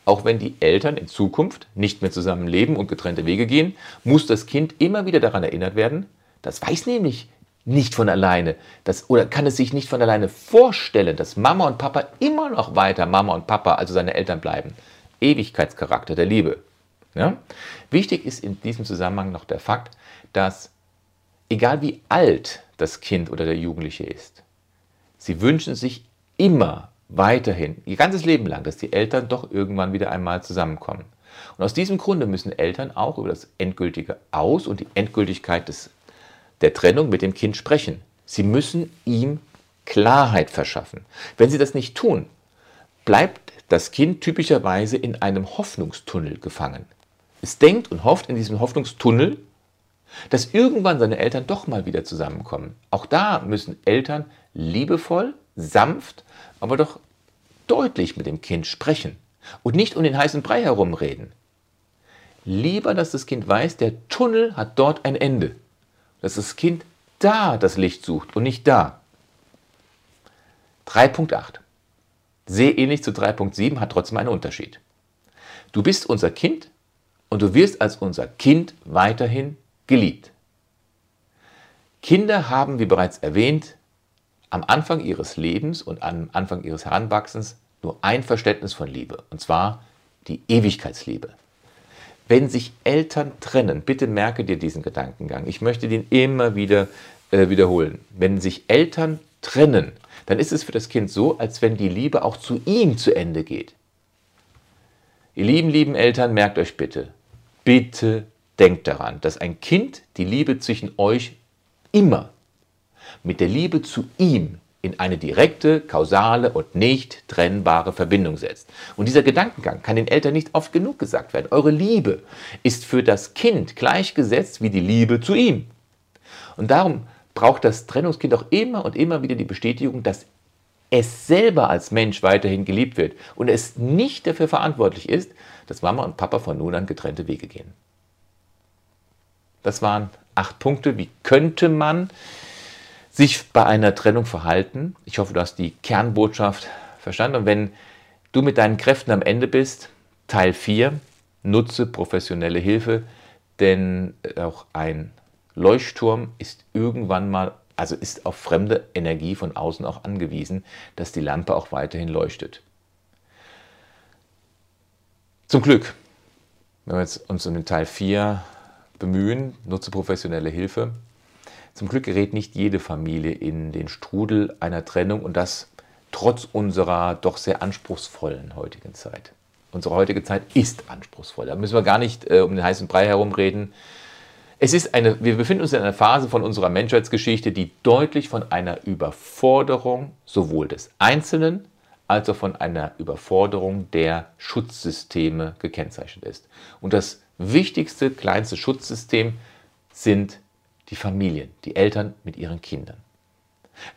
Auch wenn die Eltern in Zukunft nicht mehr zusammen leben und getrennte Wege gehen, muss das Kind immer wieder daran erinnert werden, das weiß nämlich nicht von alleine, das, oder kann es sich nicht von alleine vorstellen, dass Mama und Papa immer noch weiter Mama und Papa, also seine Eltern bleiben. Ewigkeitscharakter der Liebe. Ja? Wichtig ist in diesem Zusammenhang noch der Fakt, dass egal wie alt das Kind oder der Jugendliche ist, sie wünschen sich immer weiterhin, ihr ganzes Leben lang, dass die Eltern doch irgendwann wieder einmal zusammenkommen. Und aus diesem Grunde müssen Eltern auch über das endgültige Aus und die Endgültigkeit des, der Trennung mit dem Kind sprechen. Sie müssen ihm Klarheit verschaffen. Wenn sie das nicht tun, bleibt das Kind typischerweise in einem Hoffnungstunnel gefangen. Es denkt und hofft in diesem Hoffnungstunnel, dass irgendwann seine Eltern doch mal wieder zusammenkommen. Auch da müssen Eltern liebevoll, sanft, aber doch deutlich mit dem Kind sprechen und nicht um den heißen Brei herumreden. Lieber, dass das Kind weiß, der Tunnel hat dort ein Ende. Dass das Kind da das Licht sucht und nicht da. 3.8. Sehr ähnlich zu 3.7 hat trotzdem einen Unterschied. Du bist unser Kind und du wirst als unser Kind weiterhin geliebt. Kinder haben, wie bereits erwähnt, am Anfang ihres Lebens und am Anfang ihres Heranwachsens nur ein Verständnis von Liebe, und zwar die Ewigkeitsliebe. Wenn sich Eltern trennen, bitte merke dir diesen Gedankengang. Ich möchte den immer wieder äh, wiederholen. Wenn sich Eltern trennen, dann ist es für das Kind so, als wenn die Liebe auch zu ihm zu Ende geht. Ihr lieben, lieben Eltern, merkt euch bitte, bitte Denkt daran, dass ein Kind die Liebe zwischen euch immer mit der Liebe zu ihm in eine direkte, kausale und nicht trennbare Verbindung setzt. Und dieser Gedankengang kann den Eltern nicht oft genug gesagt werden. Eure Liebe ist für das Kind gleichgesetzt wie die Liebe zu ihm. Und darum braucht das Trennungskind auch immer und immer wieder die Bestätigung, dass es selber als Mensch weiterhin geliebt wird und es nicht dafür verantwortlich ist, dass Mama und Papa von nun an getrennte Wege gehen. Das waren acht Punkte. Wie könnte man sich bei einer Trennung verhalten? Ich hoffe, du hast die Kernbotschaft verstanden. Und wenn du mit deinen Kräften am Ende bist, Teil 4, nutze professionelle Hilfe, denn auch ein Leuchtturm ist irgendwann mal, also ist auf fremde Energie von außen auch angewiesen, dass die Lampe auch weiterhin leuchtet. Zum Glück, wenn wir jetzt uns um den Teil 4 bemühen, nutze professionelle Hilfe. Zum Glück gerät nicht jede Familie in den Strudel einer Trennung und das trotz unserer doch sehr anspruchsvollen heutigen Zeit. Unsere heutige Zeit ist anspruchsvoll. Da müssen wir gar nicht äh, um den heißen Brei herumreden. Es ist eine, wir befinden uns in einer Phase von unserer Menschheitsgeschichte, die deutlich von einer Überforderung sowohl des Einzelnen als auch von einer Überforderung der Schutzsysteme gekennzeichnet ist. Und das wichtigste, kleinste Schutzsystem sind die Familien, die Eltern mit ihren Kindern.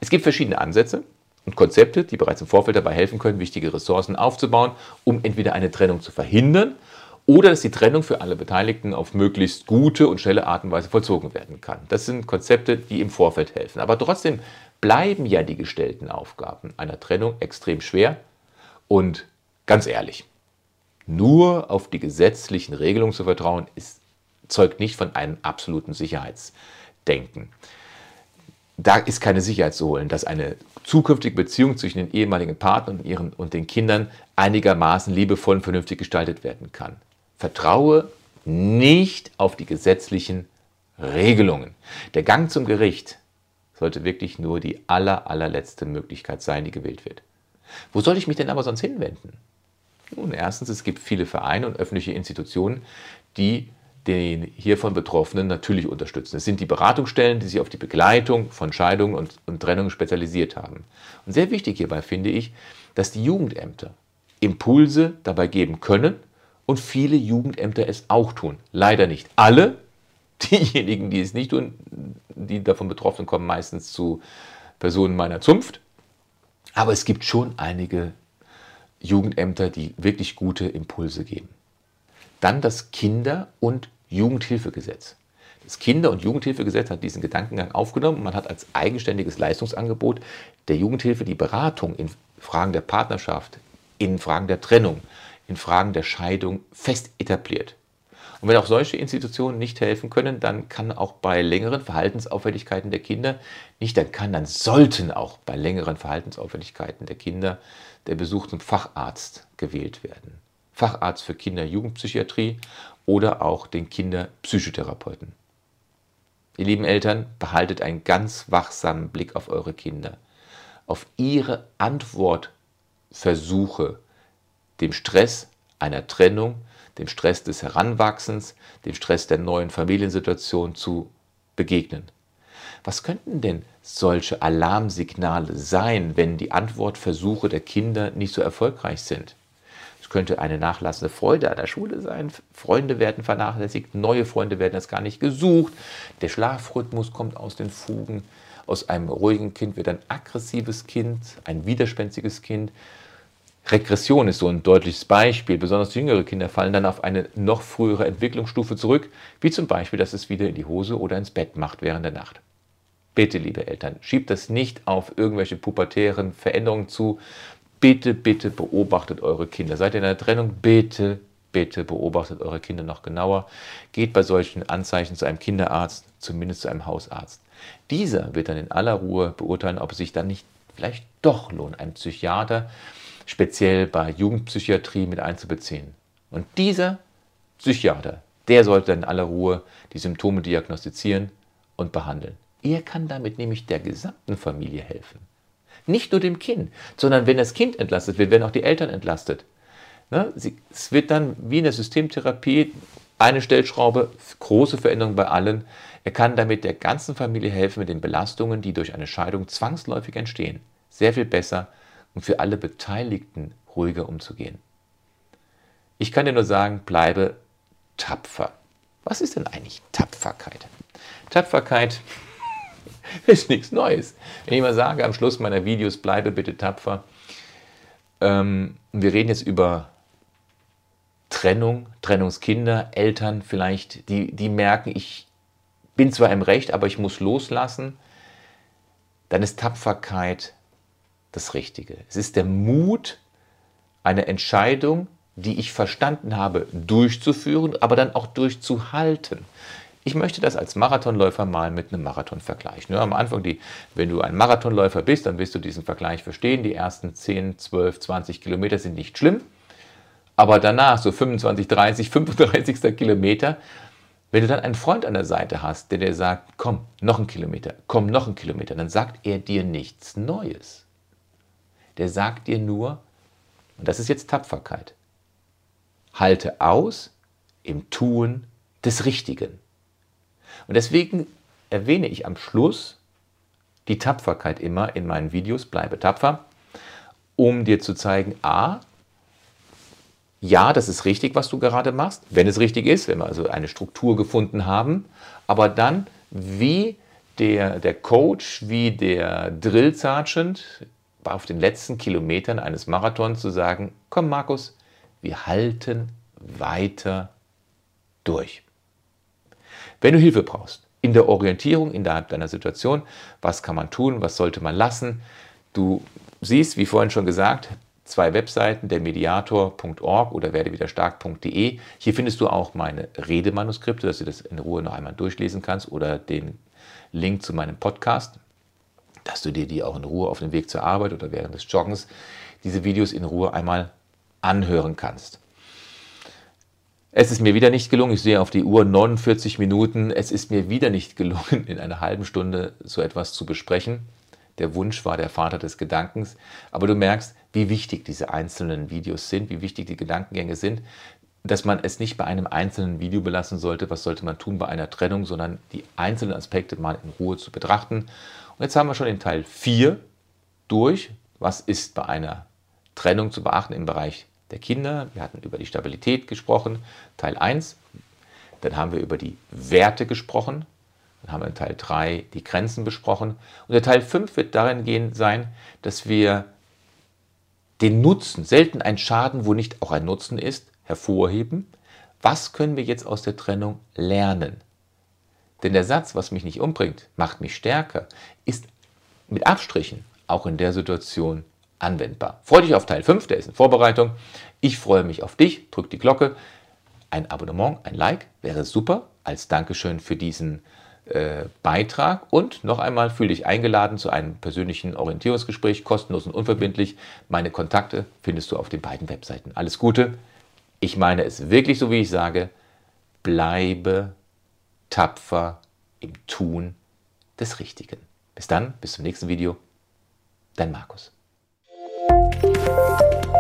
Es gibt verschiedene Ansätze und Konzepte, die bereits im Vorfeld dabei helfen können, wichtige Ressourcen aufzubauen, um entweder eine Trennung zu verhindern oder dass die Trennung für alle Beteiligten auf möglichst gute und schnelle Art und Weise vollzogen werden kann. Das sind Konzepte, die im Vorfeld helfen. Aber trotzdem bleiben ja die gestellten Aufgaben einer Trennung extrem schwer und ganz ehrlich, nur auf die gesetzlichen Regelungen zu vertrauen, ist zeugt nicht von einem absoluten Sicherheitsdenken. Da ist keine Sicherheit zu holen, dass eine zukünftige Beziehung zwischen den ehemaligen Partnern und, ihren, und den Kindern einigermaßen liebevoll und vernünftig gestaltet werden kann. Vertraue nicht auf die gesetzlichen Regelungen. Der Gang zum Gericht sollte wirklich nur die aller, allerletzte Möglichkeit sein, die gewählt wird. Wo soll ich mich denn aber sonst hinwenden? Nun, erstens, es gibt viele Vereine und öffentliche Institutionen, die den hiervon Betroffenen natürlich unterstützen. Es sind die Beratungsstellen, die sich auf die Begleitung von Scheidungen und, und Trennungen spezialisiert haben. Und sehr wichtig hierbei finde ich, dass die Jugendämter Impulse dabei geben können und viele Jugendämter es auch tun. Leider nicht alle. Diejenigen, die es nicht tun, die davon betroffen kommen meistens zu Personen meiner Zunft. Aber es gibt schon einige Jugendämter, die wirklich gute Impulse geben. Dann das Kinder- und Jugendhilfegesetz. Das Kinder- und Jugendhilfegesetz hat diesen Gedankengang aufgenommen. Man hat als eigenständiges Leistungsangebot der Jugendhilfe die Beratung in Fragen der Partnerschaft, in Fragen der Trennung, in Fragen der Scheidung fest etabliert. Und wenn auch solche Institutionen nicht helfen können, dann kann auch bei längeren Verhaltensauffälligkeiten der Kinder, nicht dann kann, dann sollten auch bei längeren Verhaltensauffälligkeiten der Kinder der Besuch zum Facharzt gewählt werden. Facharzt für Kinder-Jugendpsychiatrie oder auch den Kinderpsychotherapeuten. Ihr lieben Eltern, behaltet einen ganz wachsamen Blick auf eure Kinder, auf ihre Antwortversuche dem Stress einer Trennung, dem Stress des Heranwachsens, dem Stress der neuen Familiensituation zu begegnen. Was könnten denn solche Alarmsignale sein, wenn die Antwortversuche der Kinder nicht so erfolgreich sind? Es könnte eine nachlassende Freude an der Schule sein. Freunde werden vernachlässigt, neue Freunde werden erst gar nicht gesucht. Der Schlafrhythmus kommt aus den Fugen. Aus einem ruhigen Kind wird ein aggressives Kind, ein widerspenstiges Kind. Regression ist so ein deutliches Beispiel. Besonders jüngere Kinder fallen dann auf eine noch frühere Entwicklungsstufe zurück, wie zum Beispiel, dass es wieder in die Hose oder ins Bett macht während der Nacht. Bitte, liebe Eltern, schiebt das nicht auf irgendwelche pubertären Veränderungen zu. Bitte, bitte beobachtet eure Kinder. Seid ihr in einer Trennung? Bitte, bitte beobachtet eure Kinder noch genauer. Geht bei solchen Anzeichen zu einem Kinderarzt, zumindest zu einem Hausarzt. Dieser wird dann in aller Ruhe beurteilen, ob es sich dann nicht vielleicht doch lohnt, einen Psychiater speziell bei Jugendpsychiatrie mit einzubeziehen. Und dieser Psychiater, der sollte in aller Ruhe die Symptome diagnostizieren und behandeln. Er kann damit nämlich der gesamten Familie helfen. Nicht nur dem Kind, sondern wenn das Kind entlastet wird, werden auch die Eltern entlastet. Ne? Es wird dann wie in der Systemtherapie eine Stellschraube, große Veränderung bei allen. Er kann damit der ganzen Familie helfen mit den Belastungen, die durch eine Scheidung zwangsläufig entstehen. Sehr viel besser und für alle Beteiligten ruhiger umzugehen. Ich kann dir nur sagen, bleibe tapfer. Was ist denn eigentlich Tapferkeit? Tapferkeit ist nichts Neues. Wenn ich mal sage am Schluss meiner Videos, bleibe bitte tapfer. Ähm, wir reden jetzt über Trennung, Trennungskinder, Eltern vielleicht, die, die merken, ich bin zwar im Recht, aber ich muss loslassen. Dann ist Tapferkeit das Richtige. Es ist der Mut, eine Entscheidung, die ich verstanden habe, durchzuführen, aber dann auch durchzuhalten. Ich möchte das als Marathonläufer mal mit einem Marathon vergleichen. Am Anfang, die, wenn du ein Marathonläufer bist, dann wirst du diesen Vergleich verstehen. Die ersten 10, 12, 20 Kilometer sind nicht schlimm. Aber danach, so 25, 30, 35. Kilometer, wenn du dann einen Freund an der Seite hast, der dir sagt, komm, noch ein Kilometer, komm, noch ein Kilometer, dann sagt er dir nichts Neues der sagt dir nur, und das ist jetzt Tapferkeit, halte aus im Tun des Richtigen. Und deswegen erwähne ich am Schluss die Tapferkeit immer in meinen Videos, bleibe tapfer, um dir zu zeigen, a, ja, das ist richtig, was du gerade machst, wenn es richtig ist, wenn wir also eine Struktur gefunden haben, aber dann wie der, der Coach, wie der Drill Sergeant, auf den letzten Kilometern eines Marathons zu sagen, komm Markus, wir halten weiter durch. Wenn du Hilfe brauchst, in der Orientierung innerhalb deiner Situation, was kann man tun, was sollte man lassen, du siehst, wie vorhin schon gesagt, zwei Webseiten, der mediator.org oder werdewiderstark.de. Hier findest du auch meine Redemanuskripte, dass du das in Ruhe noch einmal durchlesen kannst oder den Link zu meinem Podcast, dass du dir die auch in Ruhe auf dem Weg zur Arbeit oder während des Joggens diese Videos in Ruhe einmal anhören kannst. Es ist mir wieder nicht gelungen, ich sehe auf die Uhr 49 Minuten, es ist mir wieder nicht gelungen, in einer halben Stunde so etwas zu besprechen. Der Wunsch war der Vater des Gedankens. Aber du merkst, wie wichtig diese einzelnen Videos sind, wie wichtig die Gedankengänge sind, dass man es nicht bei einem einzelnen Video belassen sollte, was sollte man tun bei einer Trennung, sondern die einzelnen Aspekte mal in Ruhe zu betrachten. Und jetzt haben wir schon den Teil 4 durch. Was ist bei einer Trennung zu beachten im Bereich der Kinder? Wir hatten über die Stabilität gesprochen, Teil 1. Dann haben wir über die Werte gesprochen, dann haben wir in Teil 3 die Grenzen besprochen. Und der Teil 5 wird darin gehen sein, dass wir den Nutzen, selten ein Schaden, wo nicht auch ein Nutzen ist, hervorheben. Was können wir jetzt aus der Trennung lernen? Denn der Satz, was mich nicht umbringt, macht mich stärker, ist mit Abstrichen auch in der Situation anwendbar. Freue dich auf Teil 5, der ist in Vorbereitung. Ich freue mich auf dich. Drück die Glocke. Ein Abonnement, ein Like wäre super als Dankeschön für diesen äh, Beitrag. Und noch einmal fühle dich eingeladen zu einem persönlichen Orientierungsgespräch, kostenlos und unverbindlich. Meine Kontakte findest du auf den beiden Webseiten. Alles Gute. Ich meine es wirklich so, wie ich sage. Bleibe tapfer im Tun des Richtigen. Bis dann, bis zum nächsten Video. Dein Markus. Thank you.